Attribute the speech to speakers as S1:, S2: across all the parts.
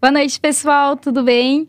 S1: Boa noite, pessoal, tudo bem?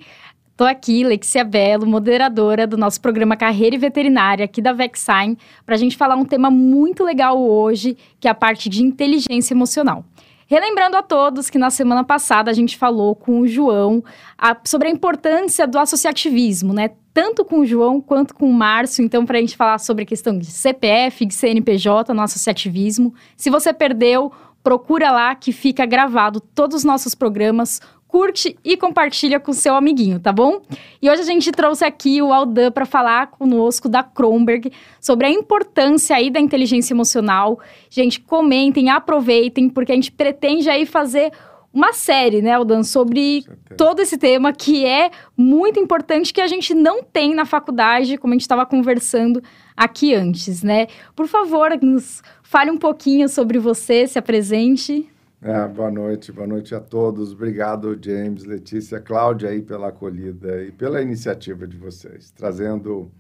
S1: Estou aqui, Lexia Belo, moderadora do nosso programa Carreira e Veterinária aqui da Vexine, para a gente falar um tema muito legal hoje, que é a parte de inteligência emocional. Relembrando a todos que na semana passada a gente falou com o João a, sobre a importância do associativismo, né? Tanto com o João quanto com o Márcio, então, para a gente falar sobre a questão de CPF, de CNPJ no associativismo. Se você perdeu, procura lá que fica gravado todos os nossos programas curte e compartilha com seu amiguinho, tá bom? E hoje a gente trouxe aqui o Aldan para falar conosco da Kronberg sobre a importância aí da inteligência emocional. Gente, comentem, aproveitem, porque a gente pretende aí fazer uma série, né, Aldan, sobre todo esse tema que é muito importante que a gente não tem na faculdade, como a gente estava conversando aqui antes, né? Por favor, nos fale um pouquinho sobre você, se apresente.
S2: É, boa noite, boa noite a todos. Obrigado, James, Letícia, Cláudia aí pela acolhida e pela iniciativa de vocês, trazendo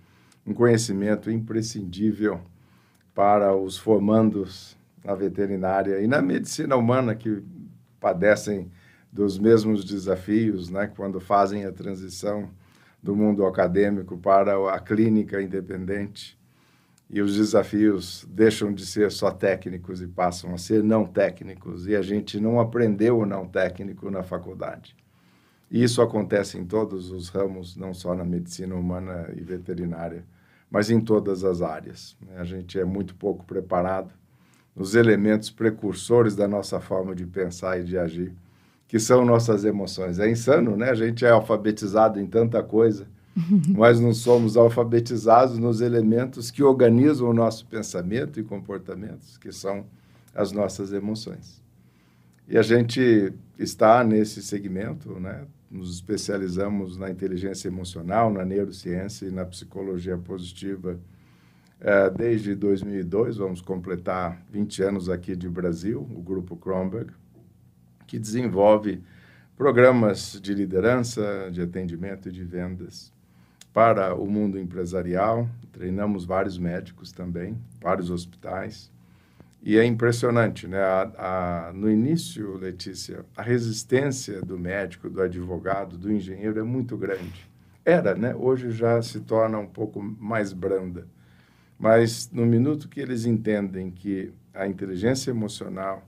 S2: um conhecimento imprescindível para os formandos na veterinária e na medicina humana que padecem dos mesmos desafios, né, quando fazem a transição do mundo acadêmico para a clínica independente e os desafios deixam de ser só técnicos e passam a ser não técnicos, e a gente não aprendeu o não técnico na faculdade. E isso acontece em todos os ramos, não só na medicina humana e veterinária, mas em todas as áreas. Né? A gente é muito pouco preparado nos elementos precursores da nossa forma de pensar e de agir, que são nossas emoções. É insano, né? A gente é alfabetizado em tanta coisa, mas não somos alfabetizados nos elementos que organizam o nosso pensamento e comportamentos, que são as nossas emoções. E a gente está nesse segmento, né? nos especializamos na inteligência emocional, na neurociência e na psicologia positiva é, desde 2002, vamos completar 20 anos aqui de Brasil, o Grupo Kronberg, que desenvolve programas de liderança, de atendimento e de vendas para o mundo empresarial. Treinamos vários médicos também, vários hospitais. E é impressionante, né? A, a, no início, Letícia, a resistência do médico, do advogado, do engenheiro é muito grande. Era, né? Hoje já se torna um pouco mais branda. Mas no minuto que eles entendem que a inteligência emocional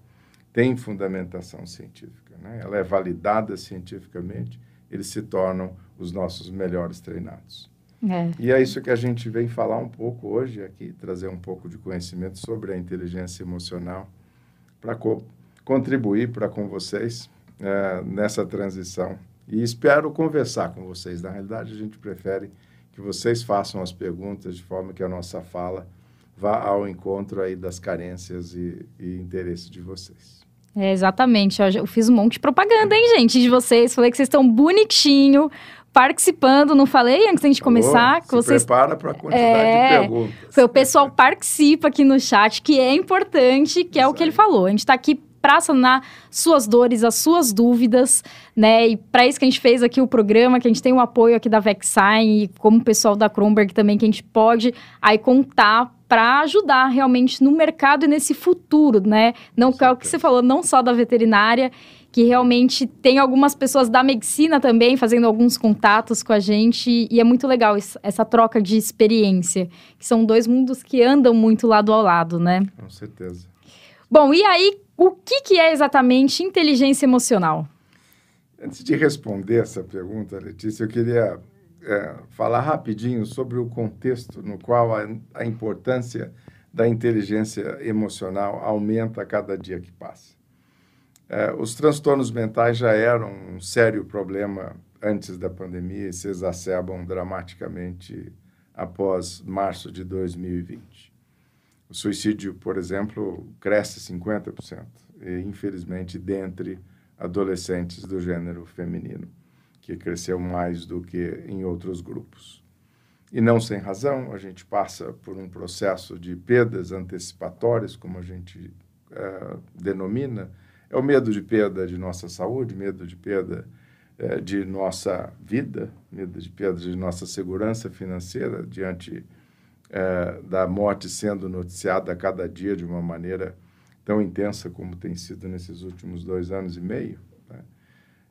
S2: tem fundamentação científica, né? ela é validada cientificamente, eles se tornam os nossos melhores treinados. É. E é isso que a gente vem falar um pouco hoje aqui, trazer um pouco de conhecimento sobre a inteligência emocional para co contribuir para com vocês é, nessa transição. E espero conversar com vocês. Na realidade, a gente prefere que vocês façam as perguntas de forma que a nossa fala vá ao encontro aí das carências e, e interesses de vocês.
S1: É, exatamente. Eu fiz um monte de propaganda, hein, gente, de vocês. Falei que vocês estão bonitinho, participando. Não falei antes da gente começar? Oh, que
S2: vocês... prepara para a quantidade é, de perguntas.
S1: Foi o pessoal participa aqui no chat, que é importante, que é o que ele falou. A gente está aqui para sanar suas dores, as suas dúvidas, né? E para isso que a gente fez aqui o programa, que a gente tem o apoio aqui da Vexine e como o pessoal da Kronberg também, que a gente pode aí contar para ajudar realmente no mercado e nesse futuro, né? Não é o que você falou, não só da veterinária, que realmente tem algumas pessoas da medicina também fazendo alguns contatos com a gente e é muito legal isso, essa troca de experiência, que são dois mundos que andam muito lado ao lado, né?
S2: Com certeza.
S1: Bom, e aí, o que, que é exatamente inteligência emocional?
S2: Antes de responder essa pergunta, Letícia, eu queria é, falar rapidinho sobre o contexto no qual a, a importância da inteligência emocional aumenta a cada dia que passa. É, os transtornos mentais já eram um sério problema antes da pandemia e se exacerbam dramaticamente após março de 2020. O suicídio, por exemplo, cresce 50%, e, infelizmente, dentre adolescentes do gênero feminino que cresceu mais do que em outros grupos. E não sem razão, a gente passa por um processo de perdas antecipatórias, como a gente uh, denomina. É o medo de perda de nossa saúde, medo de perda uh, de nossa vida, medo de perda de nossa segurança financeira diante uh, da morte sendo noticiada a cada dia de uma maneira tão intensa como tem sido nesses últimos dois anos e meio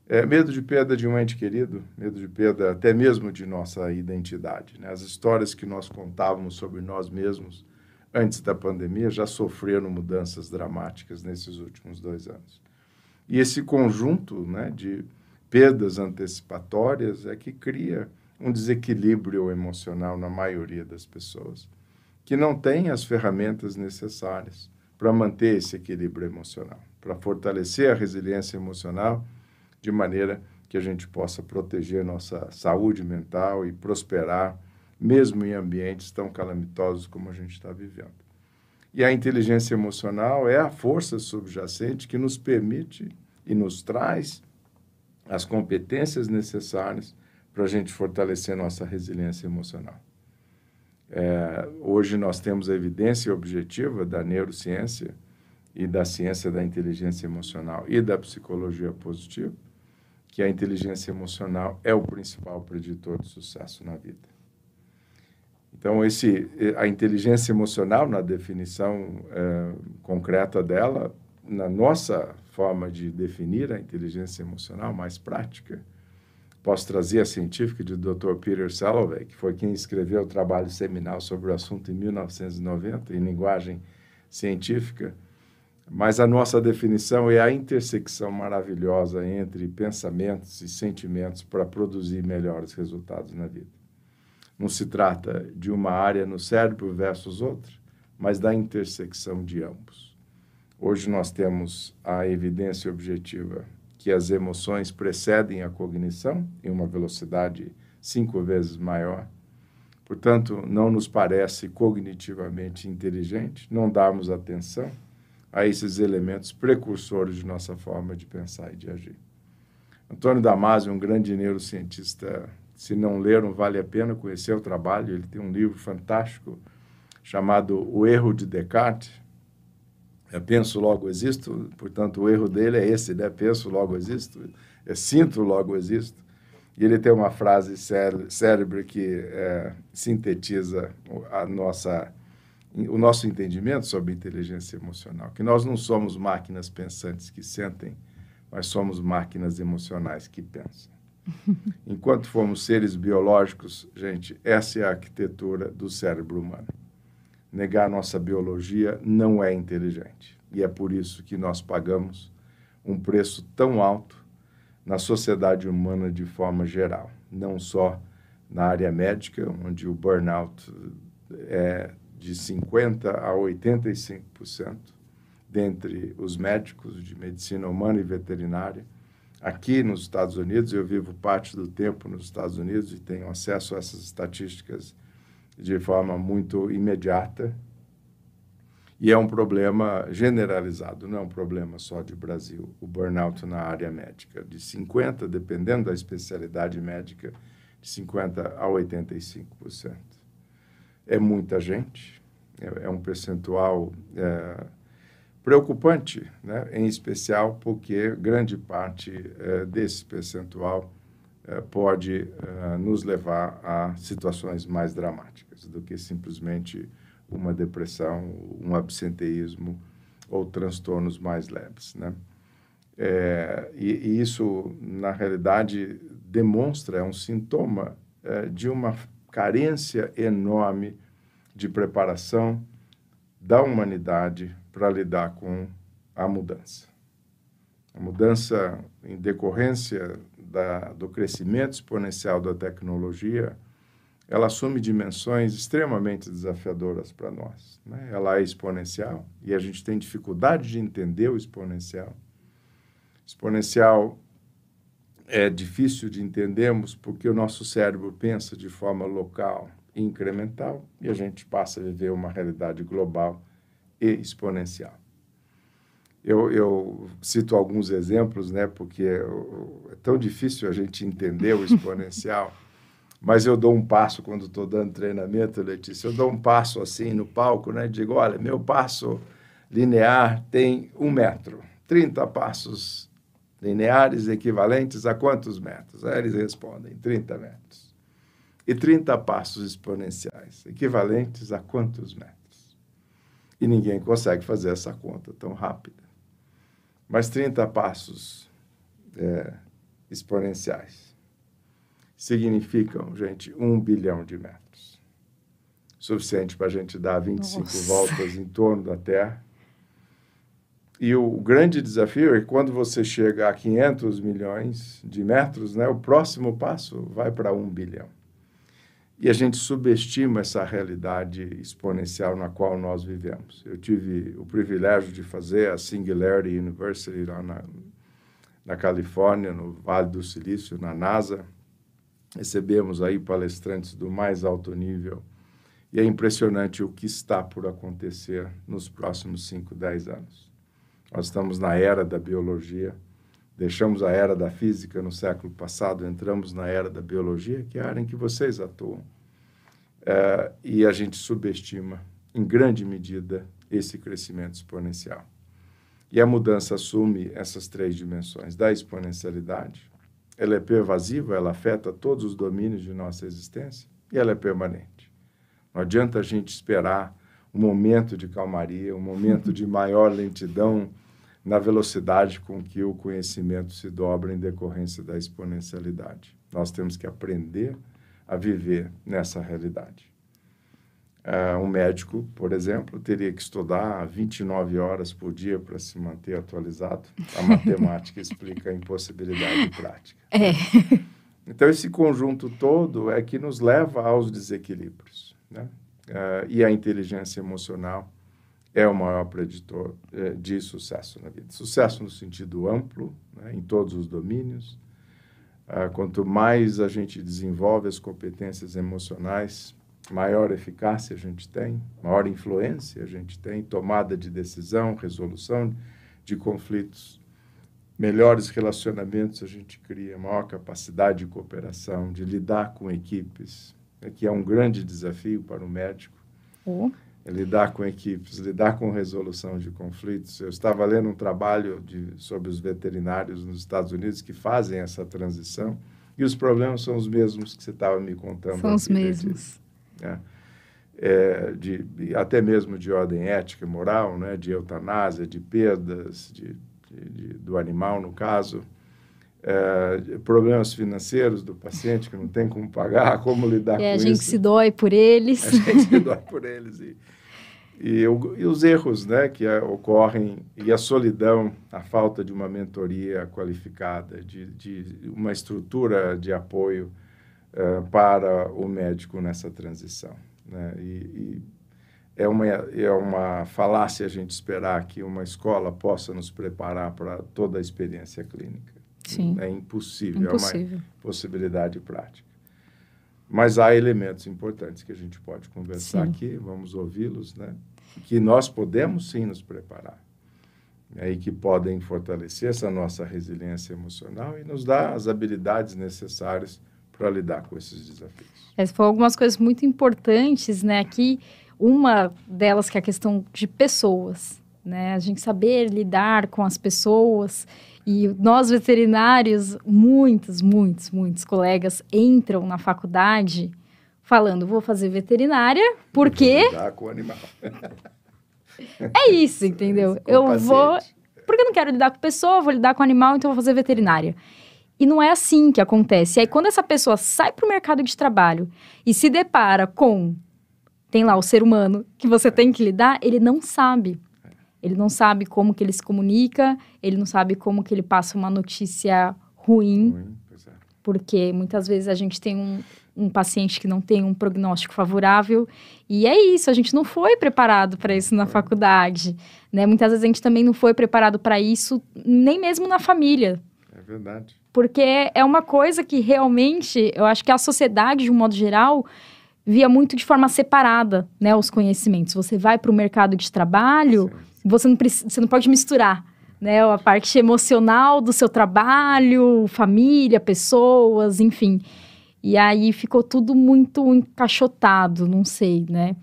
S2: É, medo de perda de um ente querido, medo de perda até mesmo de nossa identidade. Né? As histórias que nós contávamos sobre nós mesmos antes da pandemia já sofreram mudanças dramáticas nesses últimos dois anos. E esse conjunto né, de perdas antecipatórias é que cria um desequilíbrio emocional na maioria das pessoas, que não têm as ferramentas necessárias para manter esse equilíbrio emocional, para fortalecer a resiliência emocional de maneira que a gente possa proteger nossa saúde mental e prosperar, mesmo em ambientes tão calamitosos como a gente está vivendo. E a inteligência emocional é a força subjacente que nos permite e nos traz as competências necessárias para a gente fortalecer nossa resiliência emocional. É, hoje nós temos a evidência objetiva da neurociência e da ciência da inteligência emocional e da psicologia positiva que a inteligência emocional é o principal preditor de sucesso na vida. Então, esse, a inteligência emocional, na definição é, concreta dela, na nossa forma de definir a inteligência emocional mais prática, posso trazer a científica de Dr. Peter Salovey, que foi quem escreveu o trabalho seminal sobre o assunto em 1990, em linguagem científica, mas a nossa definição é a intersecção maravilhosa entre pensamentos e sentimentos para produzir melhores resultados na vida. Não se trata de uma área no cérebro versus outra, mas da intersecção de ambos. Hoje nós temos a evidência objetiva que as emoções precedem a cognição em uma velocidade cinco vezes maior. Portanto, não nos parece cognitivamente inteligente não darmos atenção a esses elementos precursores de nossa forma de pensar e de agir. Antônio Damasio, um grande neurocientista, se não leram, vale a pena conhecer o trabalho. Ele tem um livro fantástico chamado O Erro de Descartes. É penso, logo existo. Portanto, o erro dele é esse, né? Penso, logo existo. É sinto, logo existo. E ele tem uma frase célebre que é, sintetiza a nossa o nosso entendimento sobre inteligência emocional, que nós não somos máquinas pensantes que sentem, mas somos máquinas emocionais que pensam. Enquanto formos seres biológicos, gente, essa é a arquitetura do cérebro humano. Negar nossa biologia não é inteligente. E é por isso que nós pagamos um preço tão alto na sociedade humana de forma geral, não só na área médica, onde o burnout é de 50% a 85% dentre os médicos de medicina humana e veterinária. Aqui nos Estados Unidos, eu vivo parte do tempo nos Estados Unidos e tenho acesso a essas estatísticas de forma muito imediata. E é um problema generalizado, não é um problema só de Brasil. O burnout na área médica, de 50%, dependendo da especialidade médica, de 50% a 85% é muita gente, é, é um percentual é, preocupante, né? em especial porque grande parte é, desse percentual pode é, nos levar a situações mais dramáticas do que simplesmente uma depressão, um absenteísmo ou transtornos mais leves. Né? É, e, e, isso, na realidade, demonstra, é um sintoma de uma carência enorme de preparação da humanidade para lidar com a mudança. A mudança em decorrência da, do crescimento exponencial da tecnologia, ela assume dimensões extremamente desafiadoras para nós. Né? Ela é exponencial e a gente tem dificuldade de entender o exponencial. Exponencial é difícil de entendermos porque o nosso cérebro pensa de forma local e incremental e a gente passa a viver uma realidade global e exponencial. Eu, eu cito alguns exemplos, né, porque é tão difícil a gente entender o exponencial, mas eu dou um passo quando estou dando treinamento, Letícia, eu dou um passo assim no palco, né, digo, olha, meu passo linear tem um metro, 30 passos lineares equivalentes a quantos metros? Aí eles respondem, 30 metros. E 30 passos exponenciais, equivalentes a quantos metros? E ninguém consegue fazer essa conta tão rápida. Mas 30 passos é, exponenciais. Significam, gente, um bilhão de metros. Suficiente para a gente dar 25 Nossa. voltas em torno da Terra. E o grande desafio é que quando você chega a 500 milhões de metros, né, o próximo passo vai para um bilhão. E a gente subestima essa realidade exponencial na qual nós vivemos. Eu tive o privilégio de fazer a Singularity University lá na, na Califórnia, no Vale do Silício, na NASA. Recebemos aí palestrantes do mais alto nível. E é impressionante o que está por acontecer nos próximos 5, 10 anos. Nós estamos na era da biologia, deixamos a era da física no século passado, entramos na era da biologia, que é a área em que vocês atuam. É, e a gente subestima, em grande medida, esse crescimento exponencial. E a mudança assume essas três dimensões da exponencialidade. Ela é pervasiva, ela afeta todos os domínios de nossa existência e ela é permanente. Não adianta a gente esperar um momento de calmaria, um momento de maior lentidão na velocidade com que o conhecimento se dobra em decorrência da exponencialidade. Nós temos que aprender a viver nessa realidade. Uh, um médico, por exemplo, teria que estudar 29 horas por dia para se manter atualizado. A matemática explica a impossibilidade prática.
S1: É.
S2: Então, esse conjunto todo é que nos leva aos desequilíbrios. Né? Uh, e a inteligência emocional é o maior preditor eh, de sucesso na vida. Sucesso no sentido amplo, né, em todos os domínios. Ah, quanto mais a gente desenvolve as competências emocionais, maior eficácia a gente tem, maior influência a gente tem, tomada de decisão, resolução de conflitos, melhores relacionamentos a gente cria, maior capacidade de cooperação, de lidar com equipes, né, que é um grande desafio para o médico.
S1: Oh
S2: lidar com equipes, lidar com resolução de conflitos. Eu estava lendo um trabalho de, sobre os veterinários nos Estados Unidos que fazem essa transição e os problemas são os mesmos que você estava me contando.
S1: São os mesmos.
S2: De, né? é, de, até mesmo de ordem ética e moral, né? de eutanásia, de perdas de, de, do animal, no caso. É, problemas financeiros do paciente que não tem como pagar, como lidar
S1: é,
S2: com
S1: isso. A gente se dói por eles.
S2: A gente se dói por eles. E, e, e os erros né, que ocorrem, e a solidão, a falta de uma mentoria qualificada, de, de uma estrutura de apoio uh, para o médico nessa transição. Né? E, e, é, uma, é uma falácia a gente esperar que uma escola possa nos preparar para toda a experiência clínica.
S1: Sim.
S2: É impossível, impossível. é uma possibilidade prática. Mas há elementos importantes que a gente pode conversar sim. aqui, vamos ouvi-los, né? Que nós podemos sim nos preparar. Né? E que podem fortalecer essa nossa resiliência emocional e nos dar as habilidades necessárias para lidar com esses desafios.
S1: Essas foram algumas coisas muito importantes, né? Aqui, uma delas que é a questão de pessoas, né? A gente saber lidar com as pessoas e nós veterinários, muitos, muitos, muitos colegas entram na faculdade falando, vou fazer veterinária porque
S2: lidar com o animal.
S1: é isso, entendeu? eu paciente. vou porque eu não quero lidar com pessoa, vou lidar com animal, então vou fazer veterinária. E não é assim que acontece. E aí, quando essa pessoa sai para o mercado de trabalho e se depara com. Tem lá o ser humano que você tem que lidar, ele não sabe. Ele não sabe como que ele se comunica, ele não sabe como que ele passa uma notícia ruim, ruim é. porque muitas vezes a gente tem um, um paciente que não tem um prognóstico favorável e é isso, a gente não foi preparado para isso na faculdade, né? Muitas vezes a gente também não foi preparado para isso, nem mesmo na família.
S2: É verdade.
S1: Porque é uma coisa que realmente, eu acho que a sociedade, de um modo geral, via muito de forma separada, né, os conhecimentos. Você vai para o mercado de trabalho, Sim você não, precisa, você não pode misturar, né? A parte emocional do seu trabalho, família, pessoas, enfim. E aí ficou tudo muito encaixotado, não sei, né?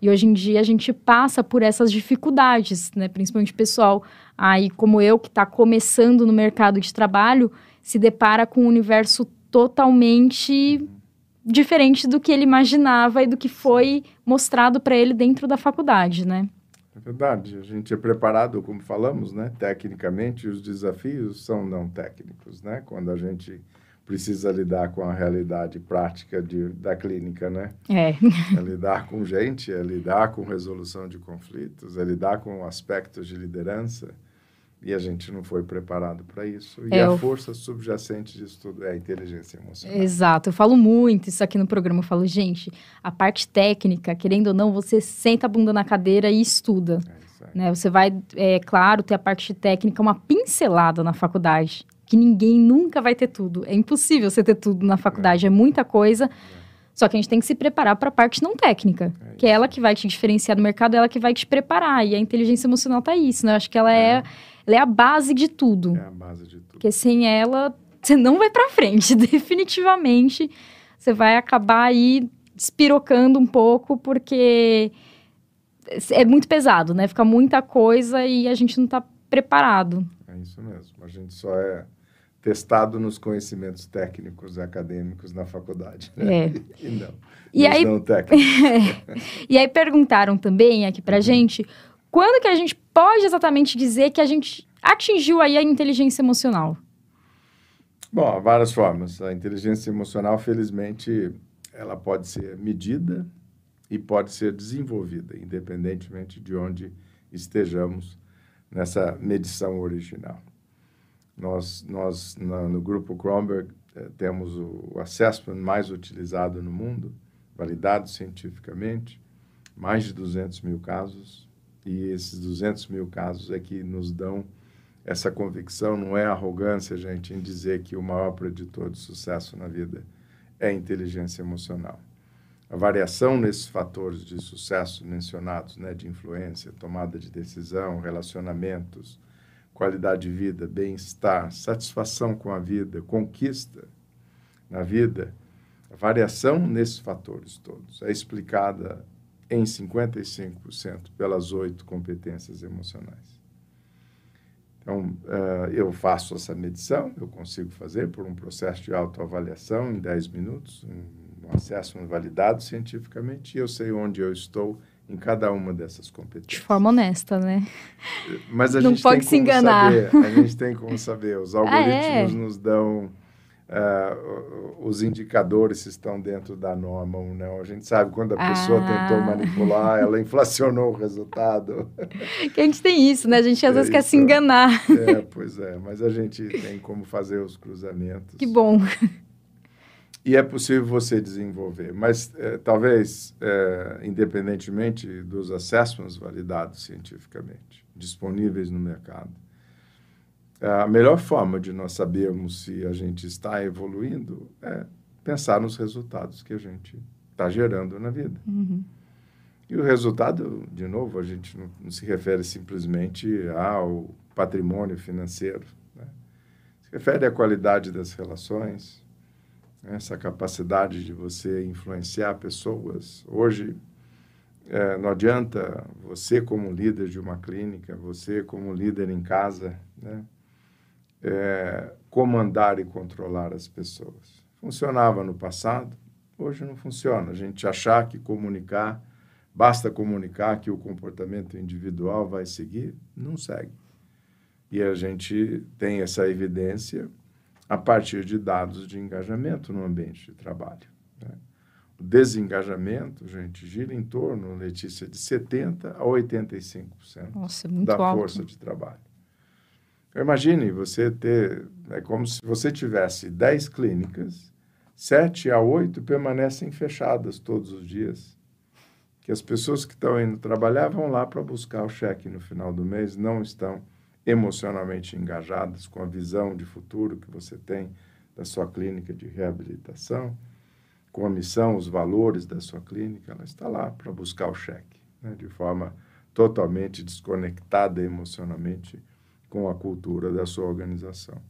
S1: E hoje em dia a gente passa por essas dificuldades, né? Principalmente pessoal aí como eu que está começando no mercado de trabalho se depara com um universo totalmente diferente do que ele imaginava e do que foi mostrado para ele dentro da faculdade, né?
S2: É verdade. A gente é preparado, como falamos, né? Tecnicamente, os desafios são não técnicos, né? Quando a gente precisa lidar com a realidade prática de, da clínica, né?
S1: É.
S2: é lidar com gente, é lidar com resolução de conflitos, é lidar com aspectos de liderança. E a gente não foi preparado para isso. E é, a força subjacente disso tudo é a inteligência emocional.
S1: Exato. Eu falo muito isso aqui no programa. Eu falo, gente, a parte técnica, querendo ou não, você senta a bunda na cadeira e estuda. É né? Você vai, é claro, ter a parte técnica, uma pincelada na faculdade que ninguém nunca vai ter tudo. É impossível você ter tudo na faculdade, é, é muita coisa. É. Só que a gente tem que se preparar para a parte não técnica, é que é ela que vai te diferenciar do mercado, é ela que vai te preparar. E a inteligência emocional tá isso, né? Eu acho que ela é, é ela é a base de tudo.
S2: É a base de tudo.
S1: Porque sem ela, você não vai para frente, definitivamente. Você vai acabar aí despirocando um pouco, porque é muito pesado, né? Fica muita coisa e a gente não está preparado.
S2: É isso mesmo. A gente só é testado nos conhecimentos técnicos e acadêmicos na faculdade. Né?
S1: É.
S2: E não.
S1: E aí, não e aí perguntaram também aqui pra uhum. gente quando que a gente pode exatamente dizer que a gente atingiu aí a inteligência emocional?
S2: Bom, há várias formas. A inteligência emocional, felizmente, ela pode ser medida e pode ser desenvolvida, independentemente de onde estejamos nessa medição original. Nós, nós no grupo Kronberg, eh, temos o, o assessment mais utilizado no mundo, validado cientificamente, mais de 200 mil casos, e esses 200 mil casos é que nos dão essa convicção, não é arrogância, gente, em dizer que o maior preditor de sucesso na vida é a inteligência emocional. A variação nesses fatores de sucesso mencionados, né, de influência, tomada de decisão, relacionamentos, qualidade de vida, bem-estar, satisfação com a vida, conquista na vida, a variação nesses fatores todos é explicada em 55% pelas oito competências emocionais. Então, uh, eu faço essa medição, eu consigo fazer por um processo de autoavaliação em 10 minutos, um, acesso validado cientificamente, e eu sei onde eu estou em cada uma dessas competências.
S1: De forma honesta, né?
S2: Mas a Não gente pode tem se enganar. Saber, a gente tem como saber. Os algoritmos ah, é? nos dão uh, os indicadores se estão dentro da norma ou não. A gente sabe quando a pessoa ah. tentou manipular, ela inflacionou o resultado.
S1: Que a gente tem isso, né? A gente às é vezes isso. quer se enganar.
S2: É, pois é. Mas a gente tem como fazer os cruzamentos.
S1: Que bom.
S2: E é possível você desenvolver, mas é, talvez, é, independentemente dos assessments validados cientificamente, disponíveis no mercado, a melhor forma de nós sabermos se a gente está evoluindo é pensar nos resultados que a gente está gerando na vida.
S1: Uhum.
S2: E o resultado, de novo, a gente não, não se refere simplesmente ao patrimônio financeiro. Né? Se refere à qualidade das relações, essa capacidade de você influenciar pessoas. Hoje, é, não adianta você, como líder de uma clínica, você, como líder em casa, né, é, comandar e controlar as pessoas. Funcionava no passado, hoje não funciona. A gente achar que comunicar, basta comunicar que o comportamento individual vai seguir, não segue. E a gente tem essa evidência a partir de dados de engajamento no ambiente de trabalho. Né? O desengajamento, gente, gira em torno, Letícia, de 70% a 85%
S1: Nossa,
S2: é da alto. força de trabalho. Imagine você ter, é como se você tivesse 10 clínicas, 7 a 8 permanecem fechadas todos os dias. Que as pessoas que estão indo trabalhar vão lá para buscar o cheque no final do mês, não estão emocionalmente engajadas com a visão de futuro que você tem da sua clínica de reabilitação, com a missão, os valores da sua clínica, ela está lá para buscar o cheque, né, de forma totalmente desconectada emocionalmente com a cultura da sua organização.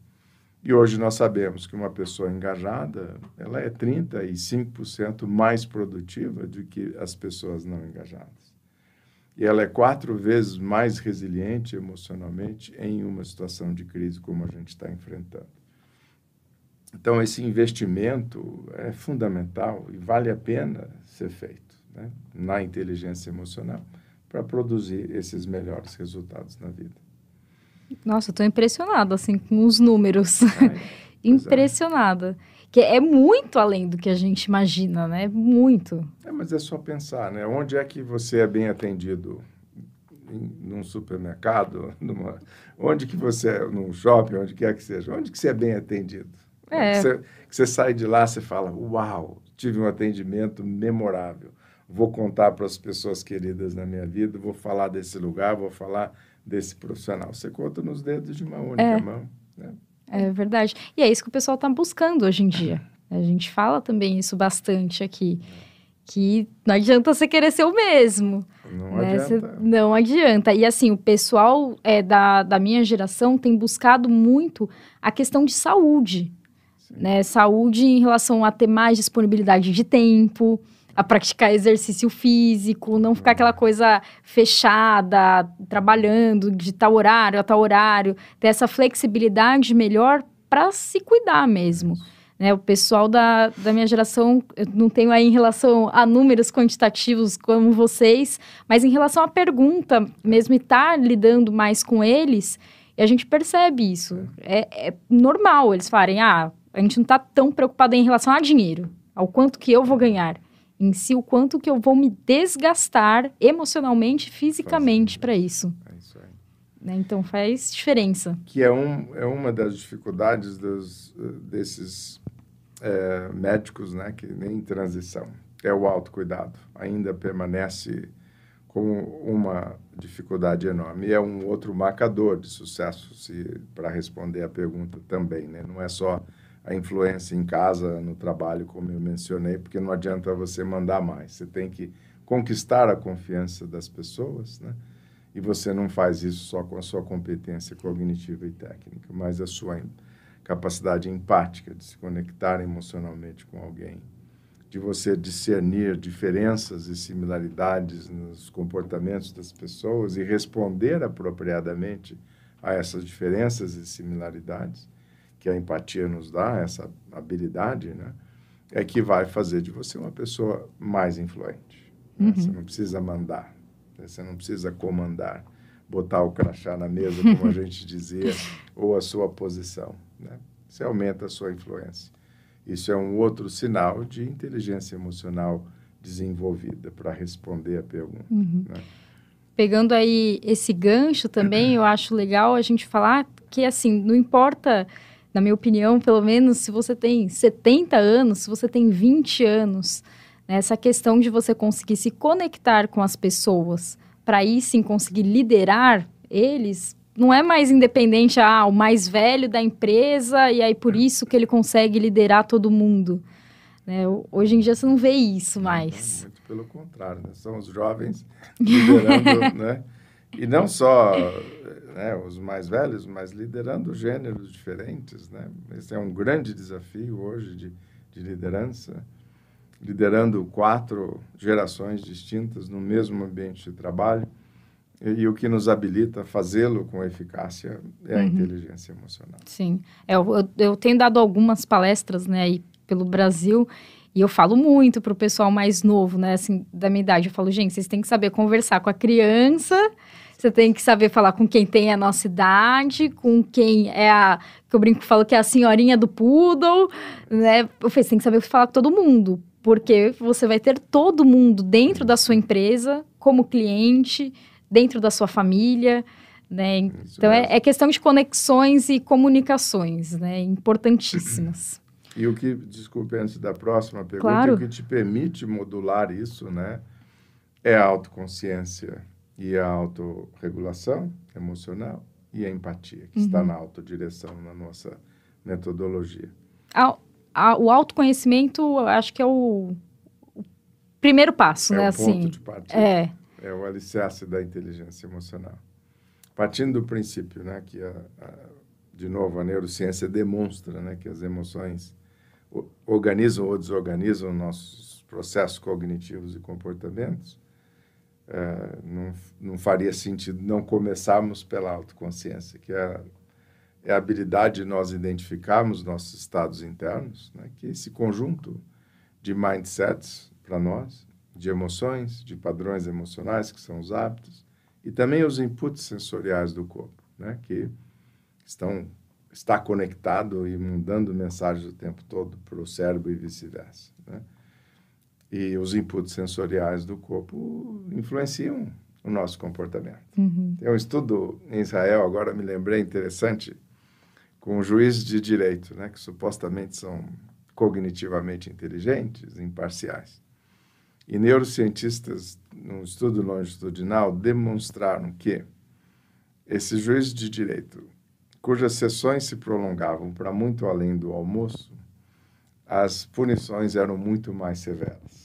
S2: E hoje nós sabemos que uma pessoa engajada, ela é 35% mais produtiva do que as pessoas não engajadas. E ela é quatro vezes mais resiliente emocionalmente em uma situação de crise como a gente está enfrentando. Então, esse investimento é fundamental e vale a pena ser feito né, na inteligência emocional para produzir esses melhores resultados na vida.
S1: Nossa, eu estou impressionada assim com os números. É, impressionada. Que é muito além do que a gente imagina, né? Muito.
S2: É, mas é só pensar, né? Onde é que você é bem atendido? Num supermercado, numa, onde que você é, num shopping, onde quer que seja, onde que você é bem atendido?
S1: É.
S2: Você, você sai de lá, você fala, uau, tive um atendimento memorável. Vou contar para as pessoas queridas na minha vida, vou falar desse lugar, vou falar desse profissional. Você conta nos dedos de uma única é. mão. Né?
S1: É verdade. E é isso que o pessoal está buscando hoje em dia. A gente fala também isso bastante aqui. Que não adianta você querer ser o mesmo.
S2: Não né? adianta.
S1: Você, não adianta. E assim, o pessoal é, da, da minha geração tem buscado muito a questão de saúde. Né? Saúde em relação a ter mais disponibilidade de tempo, a praticar exercício físico, não ficar aquela coisa fechada, trabalhando de tal horário a tal horário, ter essa flexibilidade melhor para se cuidar mesmo. Né, o pessoal da, da minha geração, eu não tenho aí em relação a números quantitativos como vocês, mas em relação à pergunta, mesmo estar lidando mais com eles, a gente percebe isso. É, é normal eles falarem, ah, a gente não está tão preocupado em relação a dinheiro, ao quanto que eu vou ganhar em si, o quanto que eu vou me desgastar emocionalmente, fisicamente para isso.
S2: É isso aí.
S1: Né? Então faz diferença.
S2: Que é, um, é uma das dificuldades dos, desses é, médicos, né, que nem em transição, é o autocuidado. Ainda permanece como uma dificuldade enorme. E é um outro marcador de sucesso, para responder a pergunta também. Né? Não é só a influência em casa, no trabalho, como eu mencionei, porque não adianta você mandar mais. Você tem que conquistar a confiança das pessoas, né? E você não faz isso só com a sua competência cognitiva e técnica, mas a sua capacidade empática de se conectar emocionalmente com alguém, de você discernir diferenças e similaridades nos comportamentos das pessoas e responder apropriadamente a essas diferenças e similaridades que a empatia nos dá, essa habilidade, né, é que vai fazer de você uma pessoa mais influente. Né? Uhum. Você não precisa mandar, né? você não precisa comandar, botar o crachá na mesa, como a gente dizia, ou a sua posição. Né? Você aumenta a sua influência. Isso é um outro sinal de inteligência emocional desenvolvida para responder a pergunta. Uhum. Né?
S1: Pegando aí esse gancho também, eu acho legal a gente falar que, assim, não importa na minha opinião, pelo menos, se você tem 70 anos, se você tem 20 anos, né, essa questão de você conseguir se conectar com as pessoas, para aí sim conseguir liderar eles, não é mais independente, ah, o mais velho da empresa, e aí por isso que ele consegue liderar todo mundo. Né? Hoje em dia você não vê isso mais.
S2: Não, muito pelo contrário, né? são os jovens liderando, né? E não só né, os mais velhos, mas liderando gêneros diferentes. Né? Esse é um grande desafio hoje de, de liderança, liderando quatro gerações distintas no mesmo ambiente de trabalho. E, e o que nos habilita a fazê-lo com eficácia é a uhum. inteligência emocional.
S1: Sim. É, eu, eu, tenho dado algumas palestras né, aí pelo Brasil e eu falo muito para o pessoal mais novo, né, assim, da minha idade. Eu falo, gente, vocês têm que saber conversar com a criança você tem que saber falar com quem tem a nossa idade, com quem é a. que eu brinco falo que é a senhorinha do poodle, né? Você tem que saber falar com todo mundo, porque você vai ter todo mundo dentro da sua empresa, como cliente, dentro da sua família. Né? Então é, é, questão de conexões e comunicações, né? Importantíssimas.
S2: E o que, desculpe, antes da próxima pergunta,
S1: claro.
S2: o que te permite modular isso, né? É a autoconsciência e a autorregulação emocional e a empatia, que uhum. está na autodireção na nossa metodologia.
S1: A, a, o autoconhecimento, acho que é o, o primeiro passo,
S2: é
S1: né?
S2: O
S1: assim,
S2: ponto de partida. É. é o alicerce da inteligência emocional. Partindo do princípio, né, que a, a, de novo a neurociência demonstra, né, que as emoções organizam ou desorganizam nossos processos cognitivos e comportamentos é, não, não faria sentido não começarmos pela autoconsciência, que é, é a habilidade de nós identificarmos nossos estados internos, né? que esse conjunto de mindsets para nós, de emoções, de padrões emocionais, que são os hábitos, e também os inputs sensoriais do corpo, né? que estão está conectado e mandando mensagens o tempo todo para o cérebro e vice-versa. Né? E os inputs sensoriais do corpo influenciam o nosso comportamento.
S1: Uhum.
S2: Tem um estudo em Israel, agora me lembrei, interessante, com juízes de direito, né, que supostamente são cognitivamente inteligentes, imparciais. E neurocientistas, num estudo longitudinal, demonstraram que esses juízes de direito, cujas sessões se prolongavam para muito além do almoço, as punições eram muito mais severas.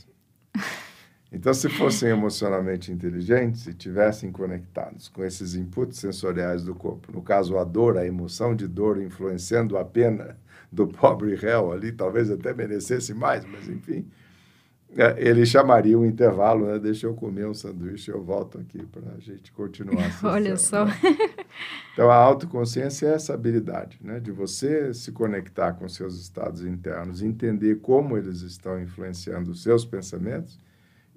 S2: Então, se fossem emocionalmente inteligentes e tivessem conectados com esses inputs sensoriais do corpo, no caso a dor, a emoção de dor influenciando a pena do pobre réu ali, talvez até merecesse mais, mas enfim, é, ele chamaria um intervalo, né? Deixa eu comer um sanduíche, eu volto aqui para a gente continuar.
S1: Olha só.
S2: Né? Então, a autoconsciência é essa habilidade, né? De você se conectar com seus estados internos, entender como eles estão influenciando os seus pensamentos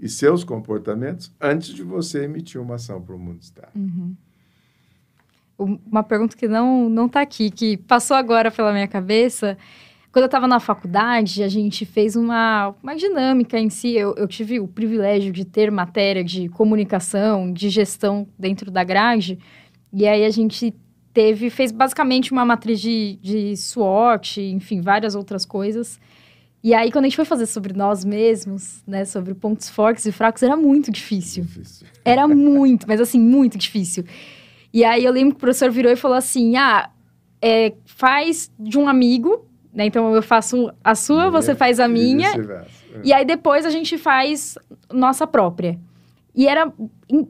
S2: e seus comportamentos antes de você emitir uma ação para o mundo externo.
S1: Uhum. Uma pergunta que não não está aqui, que passou agora pela minha cabeça. Quando eu estava na faculdade, a gente fez uma, uma dinâmica em si. Eu, eu tive o privilégio de ter matéria de comunicação, de gestão dentro da grade. E aí a gente teve, fez basicamente uma matriz de, de SWOT, enfim, várias outras coisas. E aí, quando a gente foi fazer sobre nós mesmos, né, sobre pontos fortes e fracos, era muito difícil.
S2: Difícil.
S1: Era muito, mas assim, muito difícil. E aí eu lembro que o professor virou e falou assim: ah, é, faz de um amigo, né? Então eu faço a sua, você faz a minha.
S2: E,
S1: e aí depois a gente faz nossa própria. E era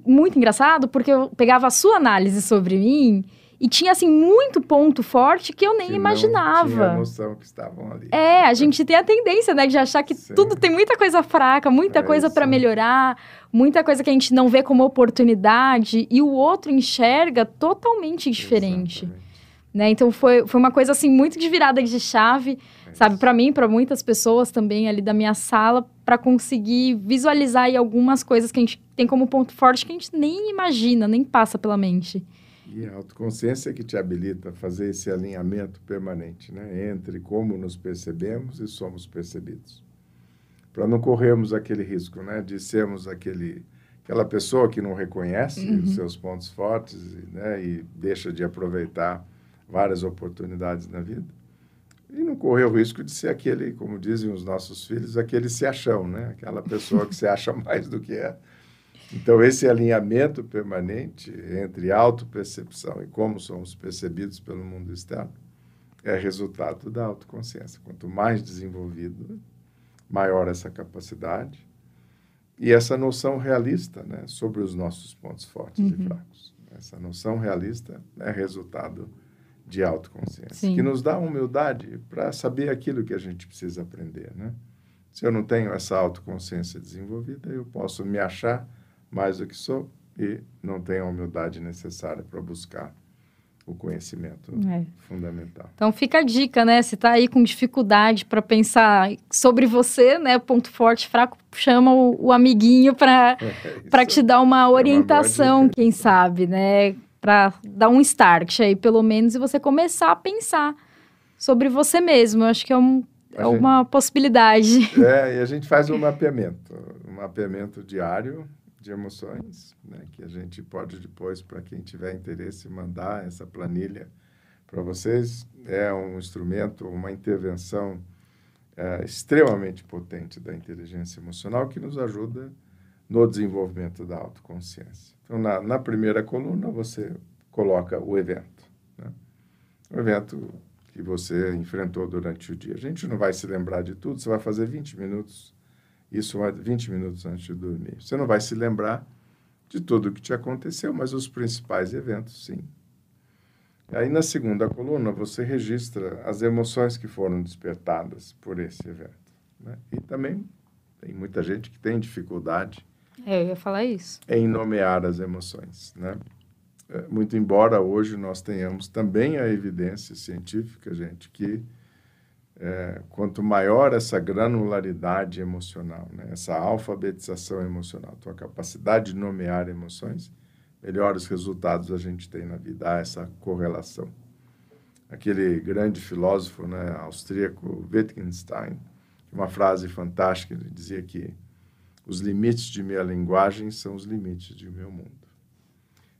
S1: muito engraçado porque eu pegava a sua análise sobre mim e tinha, assim, muito ponto forte que eu nem
S2: que
S1: imaginava.
S2: Não tinha noção que estavam ali.
S1: É, a gente tem a tendência, né, de achar que Sim. tudo tem muita coisa fraca, muita é coisa para melhorar, muita coisa que a gente não vê como oportunidade e o outro enxerga totalmente diferente. Né? Então foi, foi uma coisa assim muito de virada de chave, é sabe, para mim, para muitas pessoas também ali da minha sala, para conseguir visualizar aí algumas coisas que a gente tem como ponto forte que a gente nem imagina, nem passa pela mente.
S2: E a autoconsciência que te habilita a fazer esse alinhamento permanente né, entre como nos percebemos e somos percebidos. Para não corrermos aquele risco né, de sermos aquele, aquela pessoa que não reconhece uhum. os seus pontos fortes né, e deixa de aproveitar várias oportunidades na vida. E não correr o risco de ser aquele, como dizem os nossos filhos, aquele se achão, né? aquela pessoa que se acha mais do que é então, esse alinhamento permanente entre autopercepção e como somos percebidos pelo mundo externo é resultado da autoconsciência. Quanto mais desenvolvido, maior essa capacidade e essa noção realista né, sobre os nossos pontos fortes uhum. e fracos. Essa noção realista é resultado de autoconsciência, Sim. que nos dá humildade para saber aquilo que a gente precisa aprender. Né? Se eu não tenho essa autoconsciência desenvolvida, eu posso me achar mais do que sou e não tenho a humildade necessária para buscar o conhecimento é. fundamental.
S1: Então fica a dica, né? Se está aí com dificuldade para pensar sobre você, né? Ponto forte, fraco, chama o, o amiguinho para é, para te dar uma orientação, é uma quem sabe, né? Para dar um start aí, pelo menos, e você começar a pensar sobre você mesmo. Eu acho que é, um, é gente, uma possibilidade.
S2: É, e a gente faz um mapeamento, um mapeamento diário de emoções, né, que a gente pode depois, para quem tiver interesse, mandar essa planilha para vocês. É um instrumento, uma intervenção é, extremamente potente da inteligência emocional que nos ajuda no desenvolvimento da autoconsciência. Então, na, na primeira coluna, você coloca o evento. Né? O evento que você enfrentou durante o dia. A gente não vai se lembrar de tudo, você vai fazer 20 minutos isso 20 minutos antes de dormir. Você não vai se lembrar de tudo o que te aconteceu, mas os principais eventos, sim. Aí, na segunda coluna, você registra as emoções que foram despertadas por esse evento. Né? E também tem muita gente que tem dificuldade.
S1: É, eu ia falar isso.
S2: Em nomear as emoções, né? É, muito embora hoje nós tenhamos também a evidência científica, gente, que é, quanto maior essa granularidade emocional, né? essa alfabetização emocional, tua capacidade de nomear emoções, melhores resultados a gente tem na vida. Há essa correlação. Aquele grande filósofo né, austríaco Wittgenstein, uma frase fantástica, ele dizia que os limites de minha linguagem são os limites de meu mundo.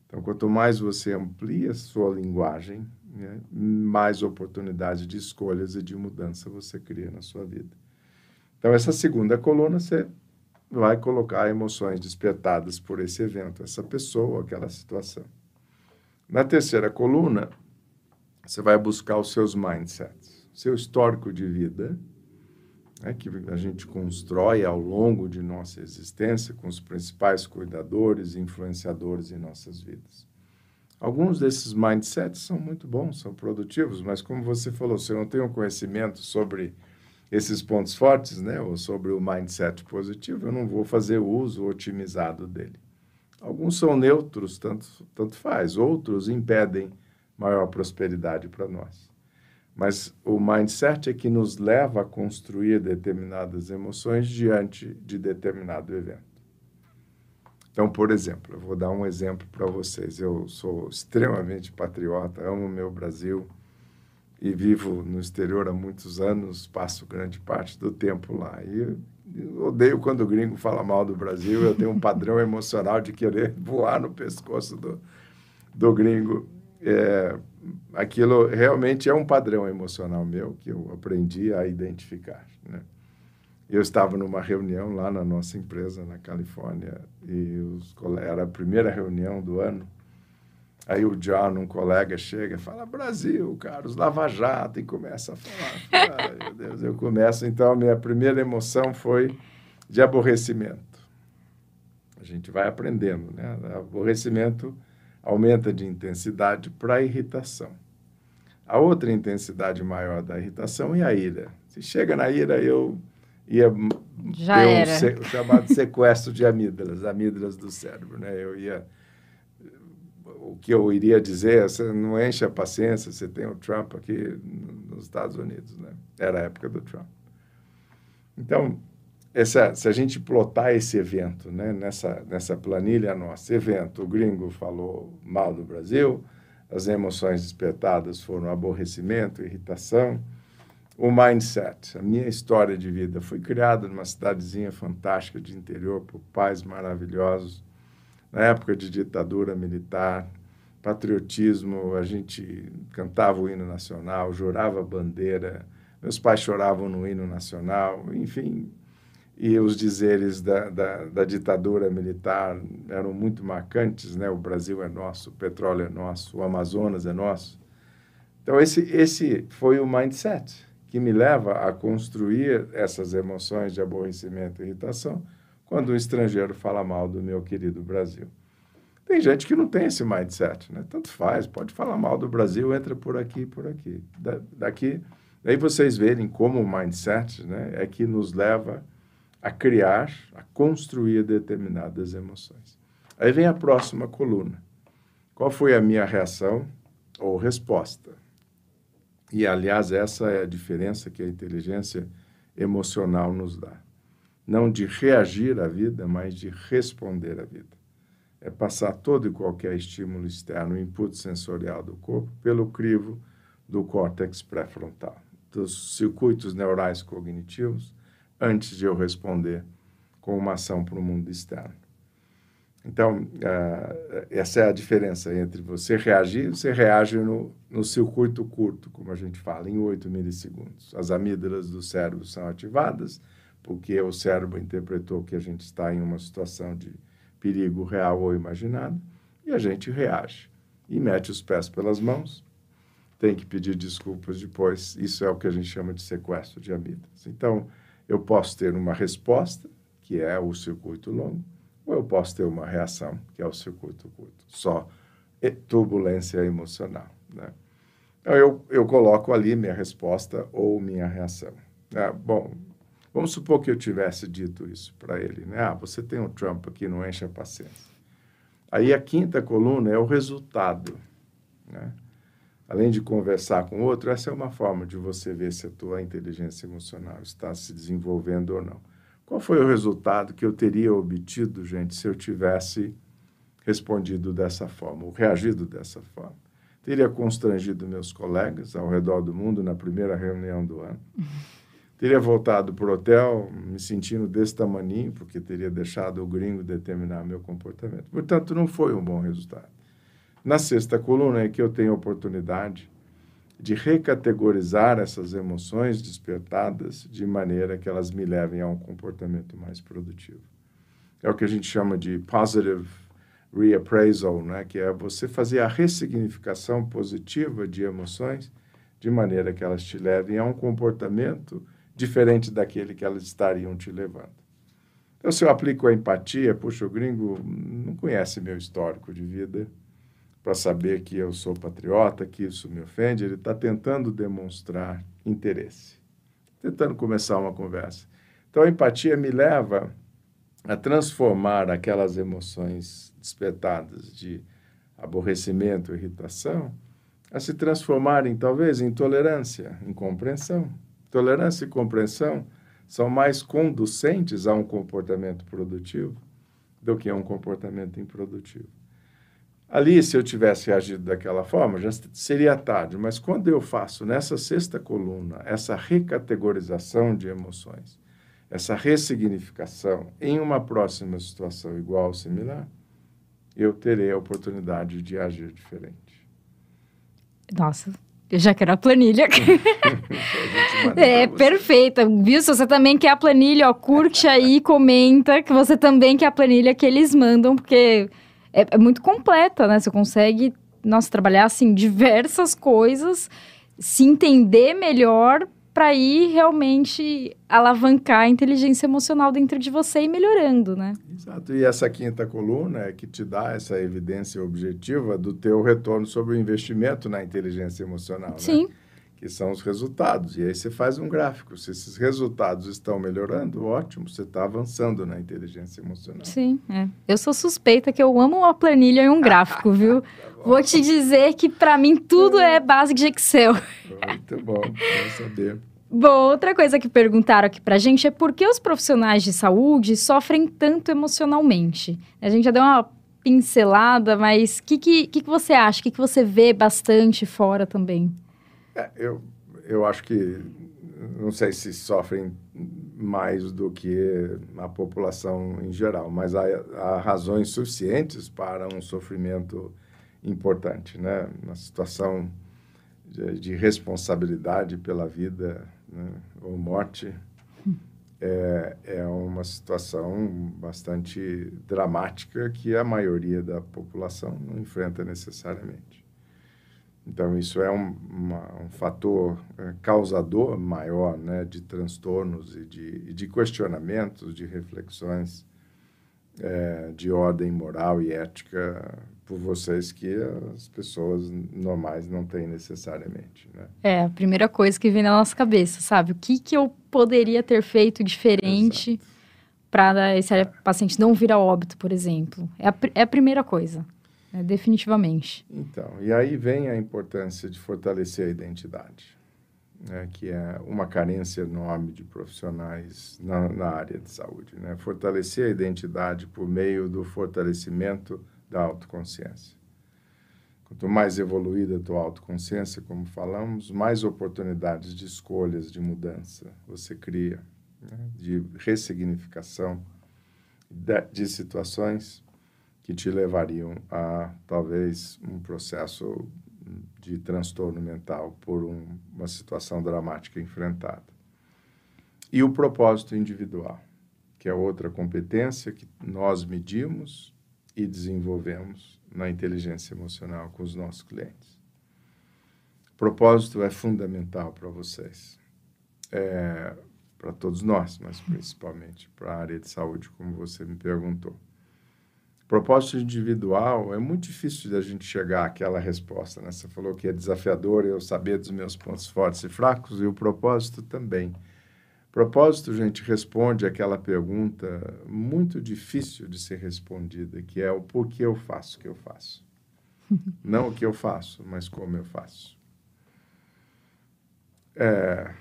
S2: Então, quanto mais você amplia sua linguagem, né, mais oportunidades de escolhas e de mudança você cria na sua vida. Então, essa segunda coluna, você vai colocar emoções despertadas por esse evento, essa pessoa, aquela situação. Na terceira coluna, você vai buscar os seus mindsets, seu histórico de vida, né, que a gente constrói ao longo de nossa existência com os principais cuidadores e influenciadores em nossas vidas. Alguns desses mindsets são muito bons, são produtivos, mas como você falou, se eu não tenho conhecimento sobre esses pontos fortes, né, ou sobre o mindset positivo, eu não vou fazer uso otimizado dele. Alguns são neutros, tanto, tanto faz, outros impedem maior prosperidade para nós. Mas o mindset é que nos leva a construir determinadas emoções diante de determinado evento. Então, por exemplo, eu vou dar um exemplo para vocês. Eu sou extremamente patriota, amo o meu Brasil e vivo no exterior há muitos anos, passo grande parte do tempo lá. E odeio quando o gringo fala mal do Brasil, eu tenho um padrão emocional de querer voar no pescoço do, do gringo. É, aquilo realmente é um padrão emocional meu que eu aprendi a identificar, né? Eu estava numa reunião lá na nossa empresa, na Califórnia, e os, era a primeira reunião do ano. Aí o John, um colega, chega e fala: Brasil, cara, os Lava Jato, e começa a falar. Ai, meu Deus, eu começo. Então, a minha primeira emoção foi de aborrecimento. A gente vai aprendendo, né? Aborrecimento aumenta de intensidade para irritação. A outra intensidade maior da irritação é a ira. Se chega na ira, eu ia
S1: Já ter era.
S2: Se, o chamado sequestro de amígdalas, amígdalas do cérebro, né? Eu ia o que eu iria dizer, você não enche a paciência, você tem o Trump aqui nos Estados Unidos, né? Era a época do Trump. Então, essa, se a gente plotar esse evento, né, nessa, nessa planilha nossa, evento, o gringo falou mal do Brasil, as emoções despertadas foram aborrecimento, irritação, o mindset, a minha história de vida. Fui criado numa cidadezinha fantástica de interior por pais maravilhosos, na época de ditadura militar, patriotismo, a gente cantava o hino nacional, jurava bandeira, meus pais choravam no hino nacional, enfim, e os dizeres da, da, da, ditadura militar eram muito marcantes, né? O Brasil é nosso, o petróleo é nosso, o Amazonas é nosso. Então esse esse foi o mindset que me leva a construir essas emoções de aborrecimento e irritação quando um estrangeiro fala mal do meu querido Brasil. Tem gente que não tem esse mindset, né? Tanto faz, pode falar mal do Brasil, entra por aqui, por aqui. Da, daqui, daí vocês verem como o mindset, né, é que nos leva a criar, a construir determinadas emoções. Aí vem a próxima coluna. Qual foi a minha reação ou resposta? E, aliás, essa é a diferença que a inteligência emocional nos dá. Não de reagir à vida, mas de responder à vida. É passar todo e qualquer estímulo externo, input sensorial do corpo, pelo crivo do córtex pré-frontal, dos circuitos neurais cognitivos, antes de eu responder com uma ação para o mundo externo. Então, uh, essa é a diferença entre você reagir, você reage no, no circuito curto, como a gente fala, em 8 milissegundos. As amígdalas do cérebro são ativadas, porque o cérebro interpretou que a gente está em uma situação de perigo real ou imaginado, e a gente reage. E mete os pés pelas mãos, tem que pedir desculpas depois. Isso é o que a gente chama de sequestro de amígdalas. Então, eu posso ter uma resposta, que é o circuito longo, ou eu posso ter uma reação, que é o circuito curto, só turbulência emocional. Né? Então, eu, eu coloco ali minha resposta ou minha reação. Ah, bom, vamos supor que eu tivesse dito isso para ele. Né? Ah, você tem o Trump aqui, não enche a paciência. Aí a quinta coluna é o resultado. Né? além de conversar com o outro, essa é uma forma de você ver se a tua inteligência emocional está se desenvolvendo ou não. Qual foi o resultado que eu teria obtido, gente, se eu tivesse respondido dessa forma, ou reagido dessa forma? Teria constrangido meus colegas ao redor do mundo na primeira reunião do ano. Teria voltado para o hotel me sentindo desse tamaninho, porque teria deixado o gringo determinar meu comportamento. Portanto, não foi um bom resultado. Na sexta coluna é que eu tenho a oportunidade de recategorizar essas emoções despertadas de maneira que elas me levem a um comportamento mais produtivo. É o que a gente chama de positive reappraisal, né? que é você fazer a ressignificação positiva de emoções de maneira que elas te levem a um comportamento diferente daquele que elas estariam te levando. Então, se eu aplico a empatia, puxa, o gringo não conhece meu histórico de vida para saber que eu sou patriota, que isso me ofende, ele está tentando demonstrar interesse, tentando começar uma conversa. Então, a empatia me leva a transformar aquelas emoções despertadas de aborrecimento, irritação, a se transformarem talvez em tolerância, em compreensão. Tolerância e compreensão são mais conducentes a um comportamento produtivo do que a um comportamento improdutivo. Ali, se eu tivesse agido daquela forma, já seria tarde, mas quando eu faço nessa sexta coluna essa recategorização de emoções, essa ressignificação em uma próxima situação igual ou similar, eu terei a oportunidade de agir diferente.
S1: Nossa, eu já quero a planilha. é perfeita. Viu? Se você também quer a planilha, ó, curte aí, comenta que você também quer a planilha que eles mandam, porque é, é muito completa, né? Você consegue, nossa, trabalhar assim diversas coisas, se entender melhor para ir realmente alavancar a inteligência emocional dentro de você e melhorando, né?
S2: Exato. E essa quinta coluna é que te dá essa evidência objetiva do teu retorno sobre o investimento na inteligência emocional, né?
S1: Sim.
S2: Né? Que são os resultados. E aí você faz um gráfico. Se esses resultados estão melhorando, ótimo, você está avançando na inteligência emocional.
S1: Sim, é. Eu sou suspeita que eu amo uma planilha e um gráfico, viu? tá Vou te dizer que para mim tudo é base de Excel.
S2: Muito bom, bom saber.
S1: Bom, outra coisa que perguntaram aqui pra gente é por que os profissionais de saúde sofrem tanto emocionalmente? A gente já deu uma pincelada, mas o que, que, que, você acha? O que, que você vê bastante fora também?
S2: É, eu, eu acho que não sei se sofrem mais do que a população em geral, mas há, há razões suficientes para um sofrimento importante, né? Uma situação de, de responsabilidade pela vida né? ou morte é, é uma situação bastante dramática que a maioria da população não enfrenta necessariamente. Então, isso é um, uma, um fator é, causador maior né, de transtornos e de, de questionamentos, de reflexões é, de ordem moral e ética por vocês que as pessoas normais não têm necessariamente. Né?
S1: É, a primeira coisa que vem na nossa cabeça, sabe? O que, que eu poderia ter feito diferente para esse paciente não vir a óbito, por exemplo? É a, é a primeira coisa. É, definitivamente.
S2: Então, e aí vem a importância de fortalecer a identidade, né, que é uma carência enorme de profissionais na, na área de saúde. Né? Fortalecer a identidade por meio do fortalecimento da autoconsciência. Quanto mais evoluída a tua autoconsciência, como falamos, mais oportunidades de escolhas, de mudança você cria, né? de ressignificação de, de situações que te levariam a talvez um processo de transtorno mental por um, uma situação dramática enfrentada. E o propósito individual, que é outra competência que nós medimos e desenvolvemos na inteligência emocional com os nossos clientes. O propósito é fundamental para vocês, é, para todos nós, mas principalmente para a área de saúde, como você me perguntou. Propósito individual, é muito difícil da gente chegar àquela resposta, né? Você falou que é desafiador eu saber dos meus pontos fortes e fracos, e o propósito também. Propósito, gente, responde aquela pergunta muito difícil de ser respondida, que é o porquê eu faço o que eu faço. Não o que eu faço, mas como eu faço. é,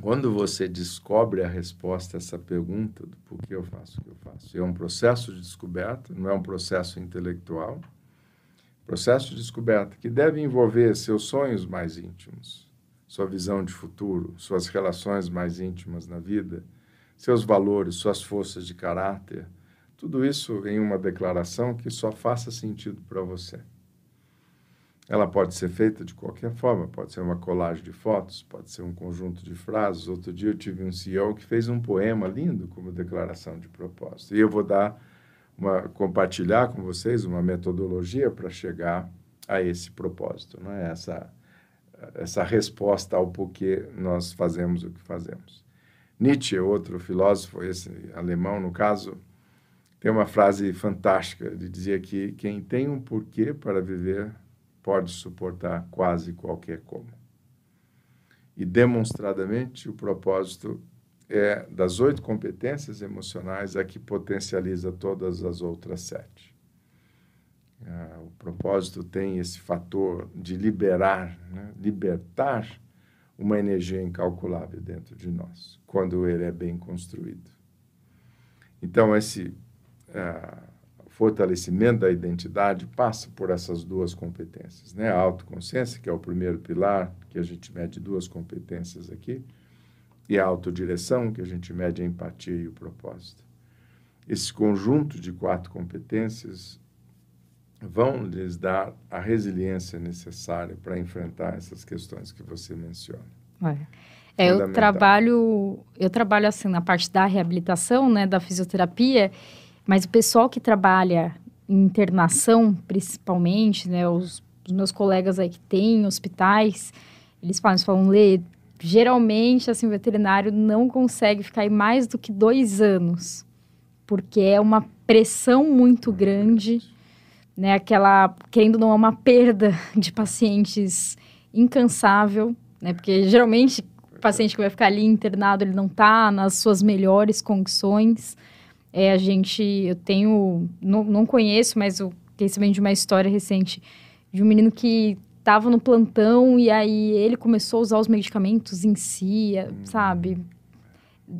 S2: quando você descobre a resposta a essa pergunta do por que eu faço o que eu faço, é um processo de descoberta, não é um processo intelectual, processo de descoberta que deve envolver seus sonhos mais íntimos, sua visão de futuro, suas relações mais íntimas na vida, seus valores, suas forças de caráter, tudo isso em uma declaração que só faça sentido para você. Ela pode ser feita de qualquer forma, pode ser uma colagem de fotos, pode ser um conjunto de frases. Outro dia eu tive um CEO que fez um poema lindo como declaração de propósito. E eu vou dar uma compartilhar com vocês uma metodologia para chegar a esse propósito, não é essa essa resposta ao porquê nós fazemos o que fazemos. Nietzsche, outro filósofo, esse alemão no caso, tem uma frase fantástica. Ele dizia que quem tem um porquê para viver pode suportar quase qualquer como. E demonstradamente o propósito é das oito competências emocionais a que potencializa todas as outras sete. Ah, o propósito tem esse fator de liberar, né? libertar uma energia incalculável dentro de nós, quando ele é bem construído. Então, esse ah, fortalecimento da identidade passa por essas duas competências, né? A autoconsciência, que é o primeiro pilar, que a gente mede duas competências aqui, e a autodireção, que a gente mede a empatia e o propósito. Esse conjunto de quatro competências vão lhes dar a resiliência necessária para enfrentar essas questões que você menciona.
S1: É, eu trabalho, eu trabalho assim na parte da reabilitação, né, da fisioterapia, mas o pessoal que trabalha em internação, principalmente, né, os, os meus colegas aí que têm hospitais, eles falam, eles falam, Lê, geralmente, assim, o veterinário não consegue ficar aí mais do que dois anos, porque é uma pressão muito grande, né, aquela, querendo ou não, é uma perda de pacientes incansável, né, porque geralmente o paciente que vai ficar ali internado, ele não está nas suas melhores condições, é, a gente, eu tenho, não, não conheço, mas eu sabendo de uma história recente de um menino que estava no plantão e aí ele começou a usar os medicamentos em si, hum. sabe?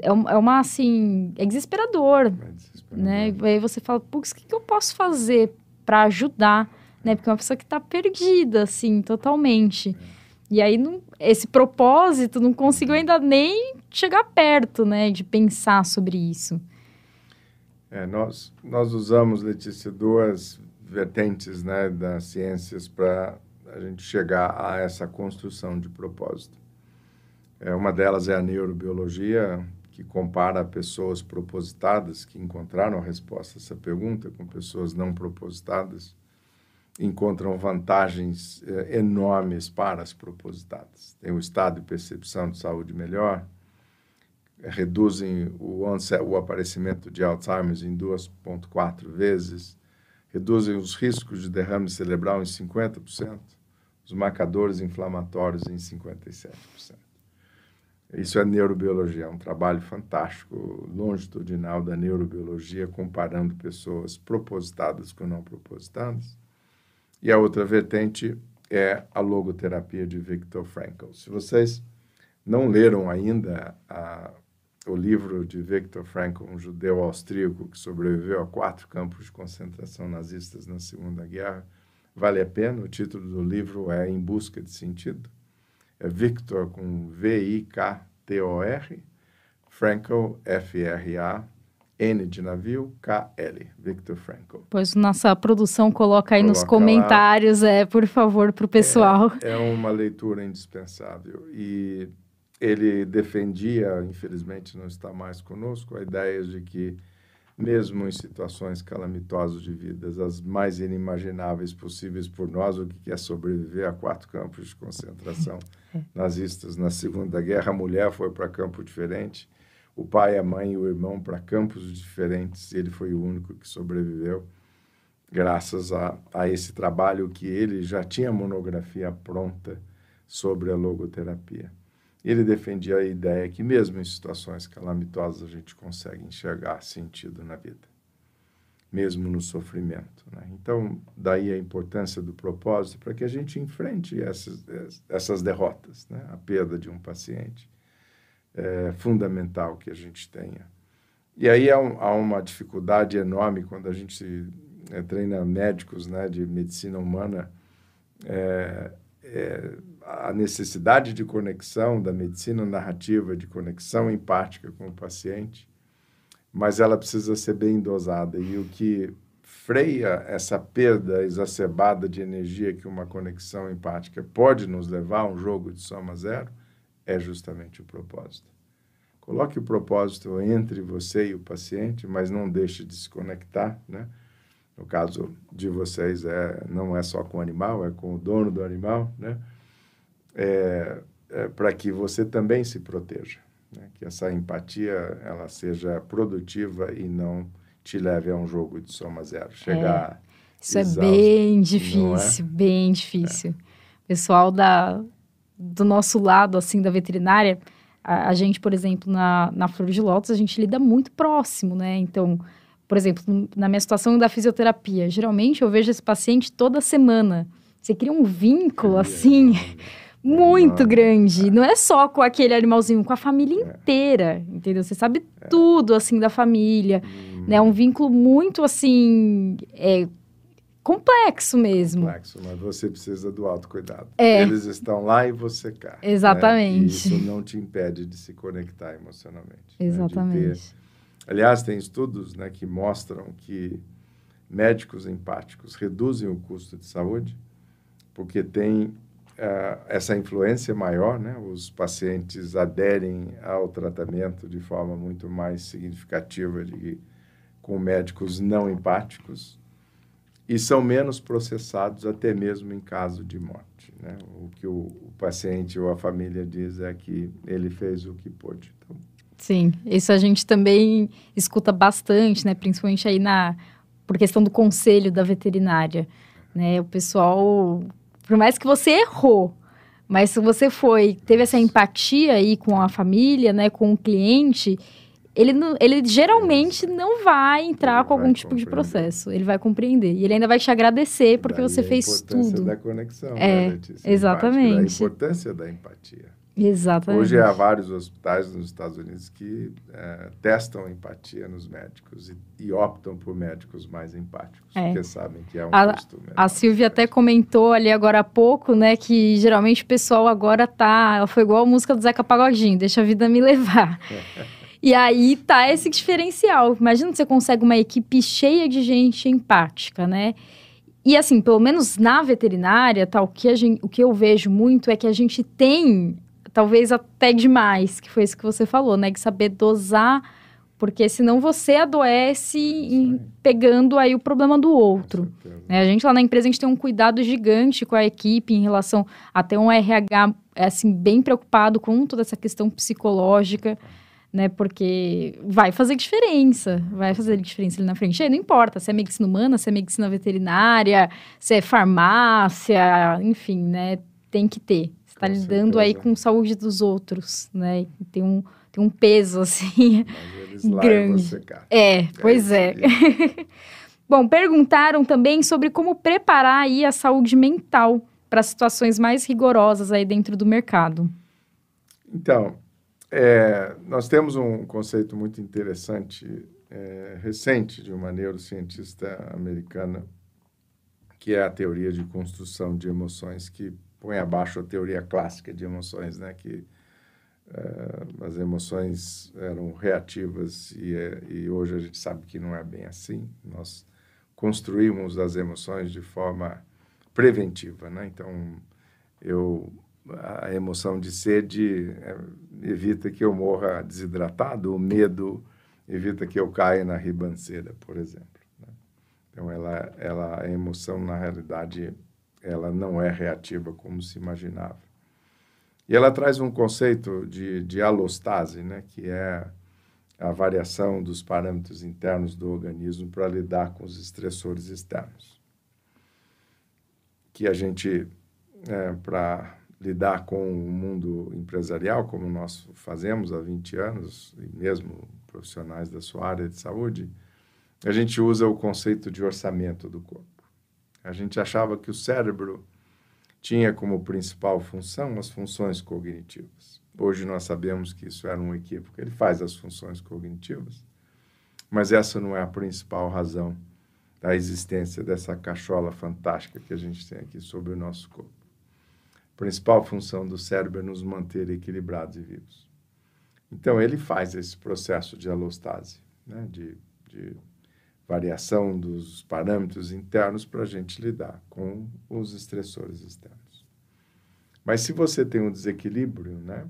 S1: É, é uma, assim, é desesperador, é desesperador. né? E aí você fala, putz, o que, que eu posso fazer para ajudar, né? Porque é uma pessoa que está perdida, assim, totalmente. É. E aí, não, esse propósito não conseguiu ainda nem chegar perto, né? De pensar sobre isso.
S2: É, nós, nós usamos, Letícia, duas vertentes né, das ciências para a gente chegar a essa construção de propósito. É, uma delas é a neurobiologia, que compara pessoas propositadas, que encontraram a resposta a essa pergunta, com pessoas não propositadas, encontram vantagens é, enormes para as propositadas. Tem um estado de percepção de saúde melhor, reduzem o, o aparecimento de Alzheimer em 2,4 vezes, reduzem os riscos de derrame cerebral em 50%, os marcadores inflamatórios em 57%. Isso é neurobiologia, é um trabalho fantástico, longitudinal da neurobiologia, comparando pessoas propositadas com não propositadas. E a outra vertente é a logoterapia de Viktor Frankl. Se vocês não leram ainda a o livro de Viktor Frankl, um judeu austríaco que sobreviveu a quatro campos de concentração nazistas na Segunda Guerra. Vale a pena, o título do livro é Em Busca de Sentido. É Victor com V-I-K-T-O-R, Frankl, F-R-A, N de navio, K-L, Victor Frankl.
S1: Pois nossa produção coloca aí coloca nos comentários, lá. é, por favor, para o pessoal.
S2: É, é uma leitura indispensável. E ele defendia, infelizmente não está mais conosco, a ideia de que, mesmo em situações calamitosas de vidas, as mais inimagináveis possíveis por nós, o que é sobreviver a quatro campos de concentração é. nazistas na Segunda Guerra, a mulher foi para campo diferente, o pai, a mãe e o irmão para campos diferentes, ele foi o único que sobreviveu, graças a, a esse trabalho que ele já tinha monografia pronta sobre a logoterapia. Ele defendia a ideia que, mesmo em situações calamitosas, a gente consegue enxergar sentido na vida. mesmo no sofrimento. Né? Então, daí a importância do propósito para que a gente enfrente essas, essas derrotas, né? a perda de um paciente. É fundamental que a gente tenha. E aí há, um, há uma dificuldade enorme quando a gente é, treina médicos né, de medicina humana, é, é, a necessidade de conexão da medicina narrativa, de conexão empática com o paciente, mas ela precisa ser bem dosada. E o que freia essa perda exacerbada de energia que uma conexão empática pode nos levar a um jogo de soma zero é justamente o propósito. Coloque o propósito entre você e o paciente, mas não deixe de se conectar, né? No caso de vocês, é, não é só com o animal, é com o dono do animal, né? É, é para que você também se proteja né? que essa empatia ela seja produtiva e não te leve a um jogo de soma zero. Chegar.
S1: É, isso exausto, é bem difícil, é? bem difícil. É. Pessoal da, do nosso lado, assim, da veterinária, a, a, gente, por exemplo, na, na Flor de Lótus, a gente lida muito próximo, né? Então, por exemplo, na minha situação da fisioterapia, geralmente eu vejo esse paciente toda semana. Você cria um vínculo, assim muito grande. Não é só com aquele animalzinho, com a família é. inteira, entendeu? Você sabe é. tudo, assim, da família, hum. né? Um vínculo muito, assim, é, complexo mesmo.
S2: Complexo, mas você precisa do autocuidado. É. Eles estão lá e você cá.
S1: Né? Exatamente. Né?
S2: isso não te impede de se conectar emocionalmente.
S1: Exatamente. Né?
S2: Ter... Aliás, tem estudos né, que mostram que médicos empáticos reduzem o custo de saúde porque tem uh, essa influência maior, né? Os pacientes aderem ao tratamento de forma muito mais significativa de, com médicos não empáticos e são menos processados até mesmo em caso de morte, né? O que o, o paciente ou a família diz é que ele fez o que pôde. Então,
S1: Sim, isso a gente também escuta bastante, né? Principalmente aí na por questão do conselho da veterinária, né? O pessoal por mais que você errou, mas se você foi, teve essa empatia aí com a família, né, com o cliente, ele, ele geralmente não vai entrar ele com algum tipo de processo. Ele vai compreender. E ele ainda vai te agradecer porque você fez tudo. A
S2: importância da conexão,
S1: é,
S2: né,
S1: Exatamente.
S2: A importância da empatia.
S1: Exatamente.
S2: Hoje há vários hospitais nos Estados Unidos que é, testam empatia nos médicos e, e, optam por médicos mais empáticos, é. porque sabem que é um
S1: a,
S2: custo menor.
S1: A Silvia até comentou ali agora há pouco, né, que geralmente o pessoal agora tá, ela foi igual a música do Zeca Pagodinho, deixa a vida me levar. e aí tá esse diferencial. Imagina que você consegue uma equipe cheia de gente empática, né? E assim, pelo menos na veterinária, tá, que gente, o que eu vejo muito é que a gente tem talvez até demais, que foi isso que você falou, né? De saber dosar, porque senão você adoece em, pegando aí o problema do outro. Né? A gente lá na empresa, a gente tem um cuidado gigante com a equipe em relação a ter um RH, assim, bem preocupado com toda essa questão psicológica, né? Porque vai fazer diferença, vai fazer diferença ali na frente. Aí não importa se é medicina humana, se é medicina veterinária, se é farmácia, enfim, né? Tem que ter está lidando aí com saúde dos outros, né? Tem um, tem um peso, assim, grande. É, é, pois é. Bom, perguntaram também sobre como preparar aí a saúde mental para situações mais rigorosas aí dentro do mercado.
S2: Então, é, nós temos um conceito muito interessante, é, recente, de uma neurocientista americana, que é a teoria de construção de emoções, que põe abaixo a teoria clássica de emoções, né? Que uh, as emoções eram reativas e, e hoje a gente sabe que não é bem assim. Nós construímos as emoções de forma preventiva, né? Então, eu a emoção de sede é, evita que eu morra desidratado, o medo evita que eu caia na ribanceira, por exemplo. Né? Então, ela, ela, a emoção, na realidade, ela não é reativa como se imaginava. E ela traz um conceito de, de alostase, né, que é a variação dos parâmetros internos do organismo para lidar com os estressores externos. Que a gente, é, para lidar com o mundo empresarial, como nós fazemos há 20 anos, e mesmo profissionais da sua área de saúde, a gente usa o conceito de orçamento do corpo. A gente achava que o cérebro tinha como principal função as funções cognitivas. Hoje nós sabemos que isso era um equívoco. Ele faz as funções cognitivas, mas essa não é a principal razão da existência dessa cachola fantástica que a gente tem aqui sobre o nosso corpo. A principal função do cérebro é nos manter equilibrados e vivos. Então, ele faz esse processo de alostase, né, de, de variação dos parâmetros internos para a gente lidar com os estressores externos. Mas se você tem um desequilíbrio né,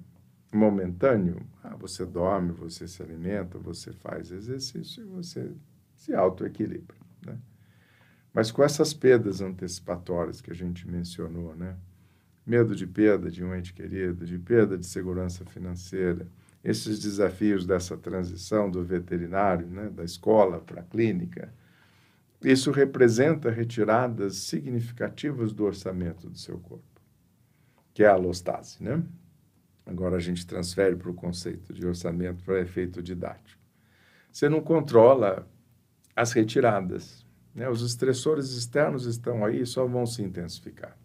S2: momentâneo, ah, você dorme, você se alimenta, você faz exercício e você se autoequilibra. Né? Mas com essas perdas antecipatórias que a gente mencionou, né? medo de perda de um ente querido, de perda de segurança financeira, esses desafios dessa transição do veterinário, né, da escola para a clínica, isso representa retiradas significativas do orçamento do seu corpo, que é a alostase, né? Agora a gente transfere para o conceito de orçamento para efeito didático. Você não controla as retiradas, né? Os estressores externos estão aí e só vão se intensificar.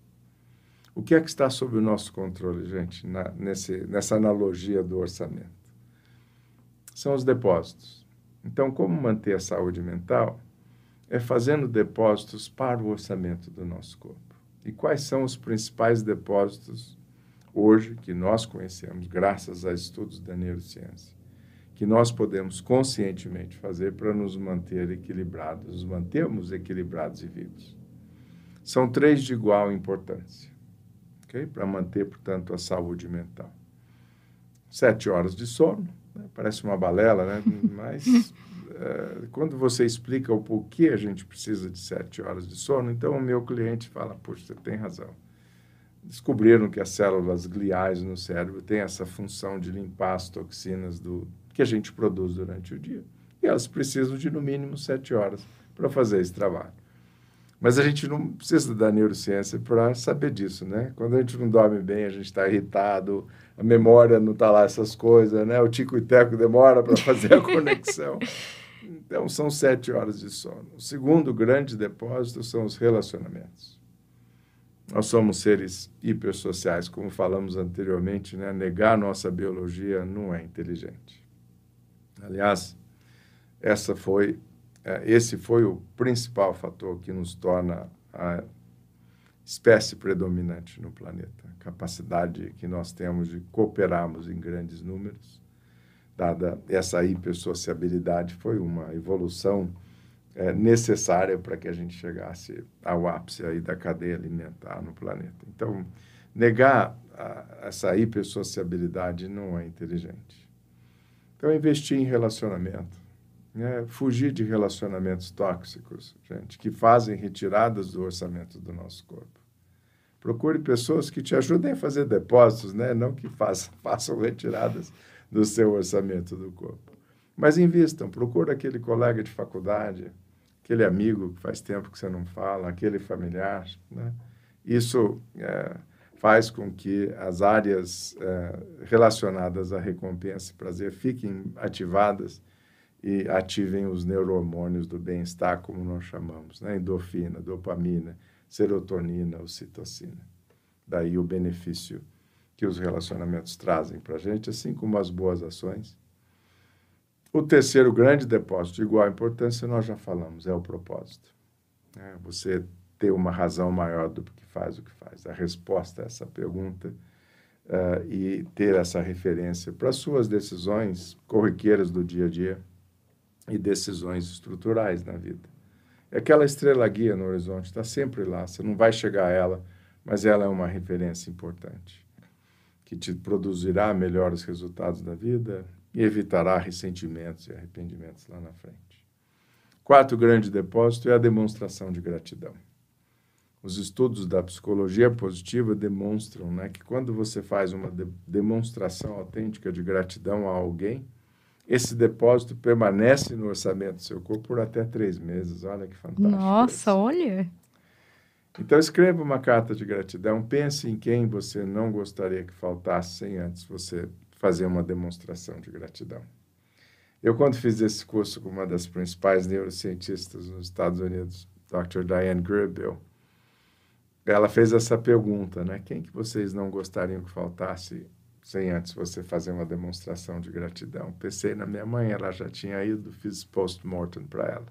S2: O que é que está sob o nosso controle, gente, na, nesse, nessa analogia do orçamento? São os depósitos. Então, como manter a saúde mental? É fazendo depósitos para o orçamento do nosso corpo. E quais são os principais depósitos hoje que nós conhecemos, graças a estudos da neurociência, que nós podemos conscientemente fazer para nos manter equilibrados, nos mantermos equilibrados e vivos? São três de igual importância okay? para manter, portanto, a saúde mental. Sete horas de sono, né? parece uma balela, né? mas é, quando você explica o porquê a gente precisa de sete horas de sono, então o meu cliente fala, poxa, você tem razão. Descobriram que as células gliais no cérebro têm essa função de limpar as toxinas do, que a gente produz durante o dia. E elas precisam de, no mínimo, sete horas para fazer esse trabalho. Mas a gente não precisa da neurociência para saber disso, né? Quando a gente não dorme bem, a gente está irritado, a memória não está lá, essas coisas, né? O tico e teco demora para fazer a conexão. Então, são sete horas de sono. O segundo grande depósito são os relacionamentos. Nós somos seres hipersociais, como falamos anteriormente, né? Negar nossa biologia não é inteligente. Aliás, essa foi esse foi o principal fator que nos torna a espécie predominante no planeta. A capacidade que nós temos de cooperarmos em grandes números, dada essa hipersociabilidade, foi uma evolução é, necessária para que a gente chegasse ao ápice aí da cadeia alimentar no planeta. Então, negar a, essa hipersociabilidade não é inteligente. Então, investir em relacionamento, né, fugir de relacionamentos tóxicos, gente, que fazem retiradas do orçamento do nosso corpo. Procure pessoas que te ajudem a fazer depósitos, né, não que façam, façam retiradas do seu orçamento do corpo. Mas invistam, procure aquele colega de faculdade, aquele amigo que faz tempo que você não fala, aquele familiar. Né? Isso é, faz com que as áreas é, relacionadas à recompensa e prazer fiquem ativadas e ativem os neurohormônios do bem-estar, como nós chamamos, né? endorfina, dopamina, serotonina, ocitocina. Daí o benefício que os relacionamentos trazem para a gente, assim como as boas ações. O terceiro grande depósito de igual importância, nós já falamos, é o propósito. É você ter uma razão maior do que faz o que faz. A resposta a essa pergunta uh, e ter essa referência para suas decisões corriqueiras do dia a dia e decisões estruturais na vida. É aquela estrela guia no horizonte, está sempre lá, você não vai chegar a ela, mas ela é uma referência importante, que te produzirá melhores resultados da vida e evitará ressentimentos e arrependimentos lá na frente. Quarto grande depósito é a demonstração de gratidão. Os estudos da psicologia positiva demonstram né, que quando você faz uma de demonstração autêntica de gratidão a alguém, esse depósito permanece no orçamento do seu corpo por até três meses. Olha que fantástico.
S1: Nossa, olha.
S2: Então, escreva uma carta de gratidão. Pense em quem você não gostaria que faltasse sem antes você fazer uma demonstração de gratidão. Eu, quando fiz esse curso com uma das principais neurocientistas nos Estados Unidos, Dr. Diane Gribble, ela fez essa pergunta, né? Quem que vocês não gostariam que faltasse sem antes você fazer uma demonstração de gratidão? Pensei na minha mãe, ela já tinha ido, fiz post-mortem para ela.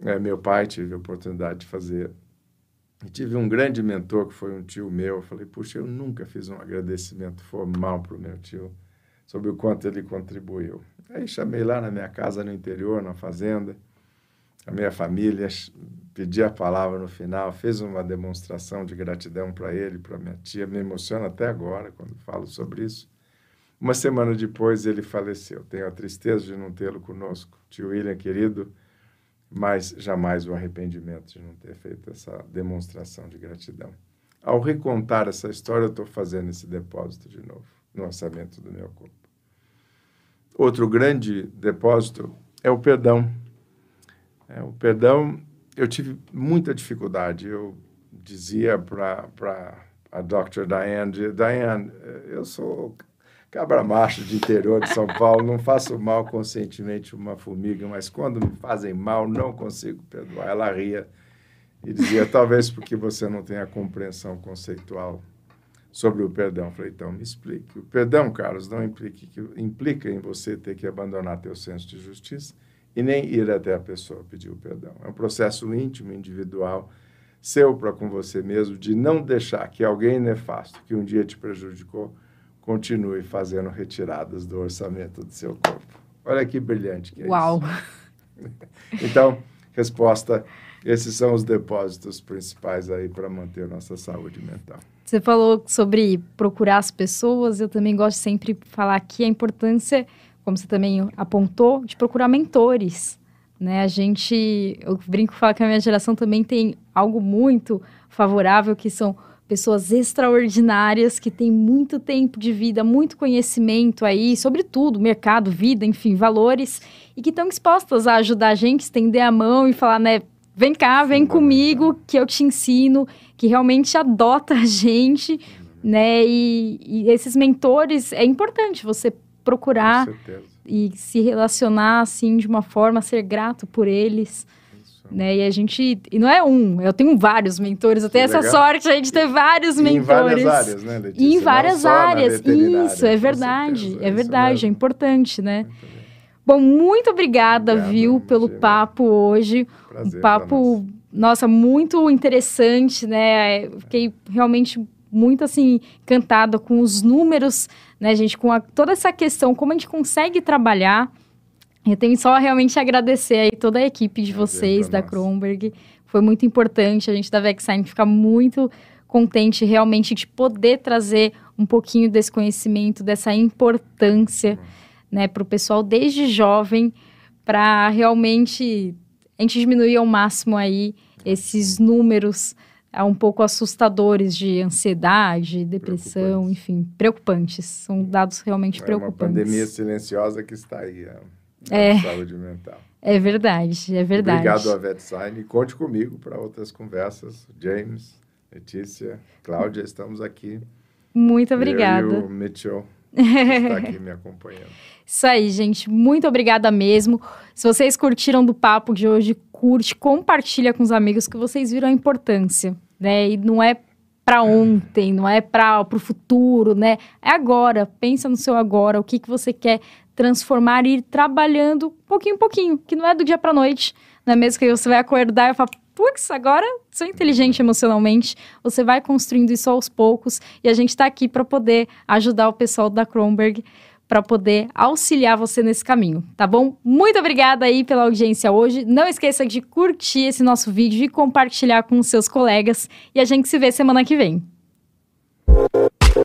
S2: É, meu pai tive a oportunidade de fazer. E tive um grande mentor que foi um tio meu. Eu falei, puxa, eu nunca fiz um agradecimento formal para o meu tio sobre o quanto ele contribuiu. Aí chamei lá na minha casa no interior, na fazenda, a minha família, pedi a palavra no final, fez uma demonstração de gratidão para ele, para minha tia. Me emociona até agora quando falo sobre isso. Uma semana depois ele faleceu. Tenho a tristeza de não tê-lo conosco. Tio William, querido, mas jamais o arrependimento de não ter feito essa demonstração de gratidão. Ao recontar essa história, eu estou fazendo esse depósito de novo no orçamento do meu corpo. Outro grande depósito é o perdão. É, o perdão, eu tive muita dificuldade. Eu dizia para a Dr. Diane, Diane, eu sou cabra macho de interior de São Paulo, não faço mal conscientemente uma formiga, mas quando me fazem mal, não consigo perdoar. Ela ria e dizia, talvez porque você não tenha compreensão conceitual sobre o perdão. Eu falei, então me explique. O perdão, Carlos, não implica, implica em você ter que abandonar teu senso de justiça e nem ir até a pessoa pedir o perdão. É um processo íntimo, individual, seu para com você mesmo, de não deixar que alguém nefasto que um dia te prejudicou continue fazendo retiradas do orçamento do seu corpo. Olha que brilhante que é
S1: Uau.
S2: isso. então, resposta, esses são os depósitos principais aí para manter nossa saúde mental.
S1: Você falou sobre procurar as pessoas, eu também gosto sempre de falar aqui a importância, como você também apontou, de procurar mentores. Né? A gente, eu brinco falar que a minha geração também tem algo muito favorável, que são pessoas extraordinárias que têm muito tempo de vida, muito conhecimento aí, sobre tudo, mercado, vida, enfim, valores, e que estão dispostas a ajudar a gente, estender a mão e falar, né, vem cá, vem comigo, que eu te ensino, que realmente adota a gente, né? E, e esses mentores, é importante você procurar e se relacionar assim de uma forma, ser grato por eles. Né? E a gente. E não é um, eu tenho vários mentores, eu tenho essa sorte aí de ter vários e mentores.
S2: Em várias áreas, né, Letícia?
S1: E em várias áreas. Isso, é verdade. É verdade, é importante, né? Bom, muito obrigada, Obrigado, viu, pelo papo hoje. Prazer um papo, nossa, muito interessante, né? fiquei realmente muito assim encantada com os números, né, gente, com a, toda essa questão, como a gente consegue trabalhar. Eu tenho só realmente agradecer aí toda a equipe de vocês da Kronberg. Foi muito importante a gente da Vexine ficar muito contente realmente de poder trazer um pouquinho desse conhecimento, dessa importância. Uhum né, para o pessoal desde jovem, para realmente a gente diminuir ao máximo aí esses números um pouco assustadores de ansiedade, depressão, enfim, preocupantes. São dados realmente
S2: é
S1: preocupantes.
S2: É uma pandemia silenciosa que está aí, a, a é, saúde mental.
S1: É verdade, é verdade.
S2: Obrigado, Avetsign. E conte comigo para outras conversas. James, Letícia, Cláudia, estamos aqui.
S1: Muito obrigada.
S2: Eu e o Mitchell está aqui me acompanhando.
S1: Isso aí, gente. Muito obrigada mesmo. Se vocês curtiram do papo de hoje, curte, compartilha com os amigos que vocês viram a importância, né? E não é para ontem, não é para o futuro, né? É agora. Pensa no seu agora, o que, que você quer transformar e ir trabalhando pouquinho em pouquinho, que não é do dia para noite, não é mesmo que você vai acordar e falar, putz, agora sou inteligente emocionalmente. Você vai construindo isso aos poucos e a gente está aqui para poder ajudar o pessoal da Kronberg para poder auxiliar você nesse caminho, tá bom? Muito obrigada aí pela audiência hoje. Não esqueça de curtir esse nosso vídeo e compartilhar com seus colegas. E a gente se vê semana que vem.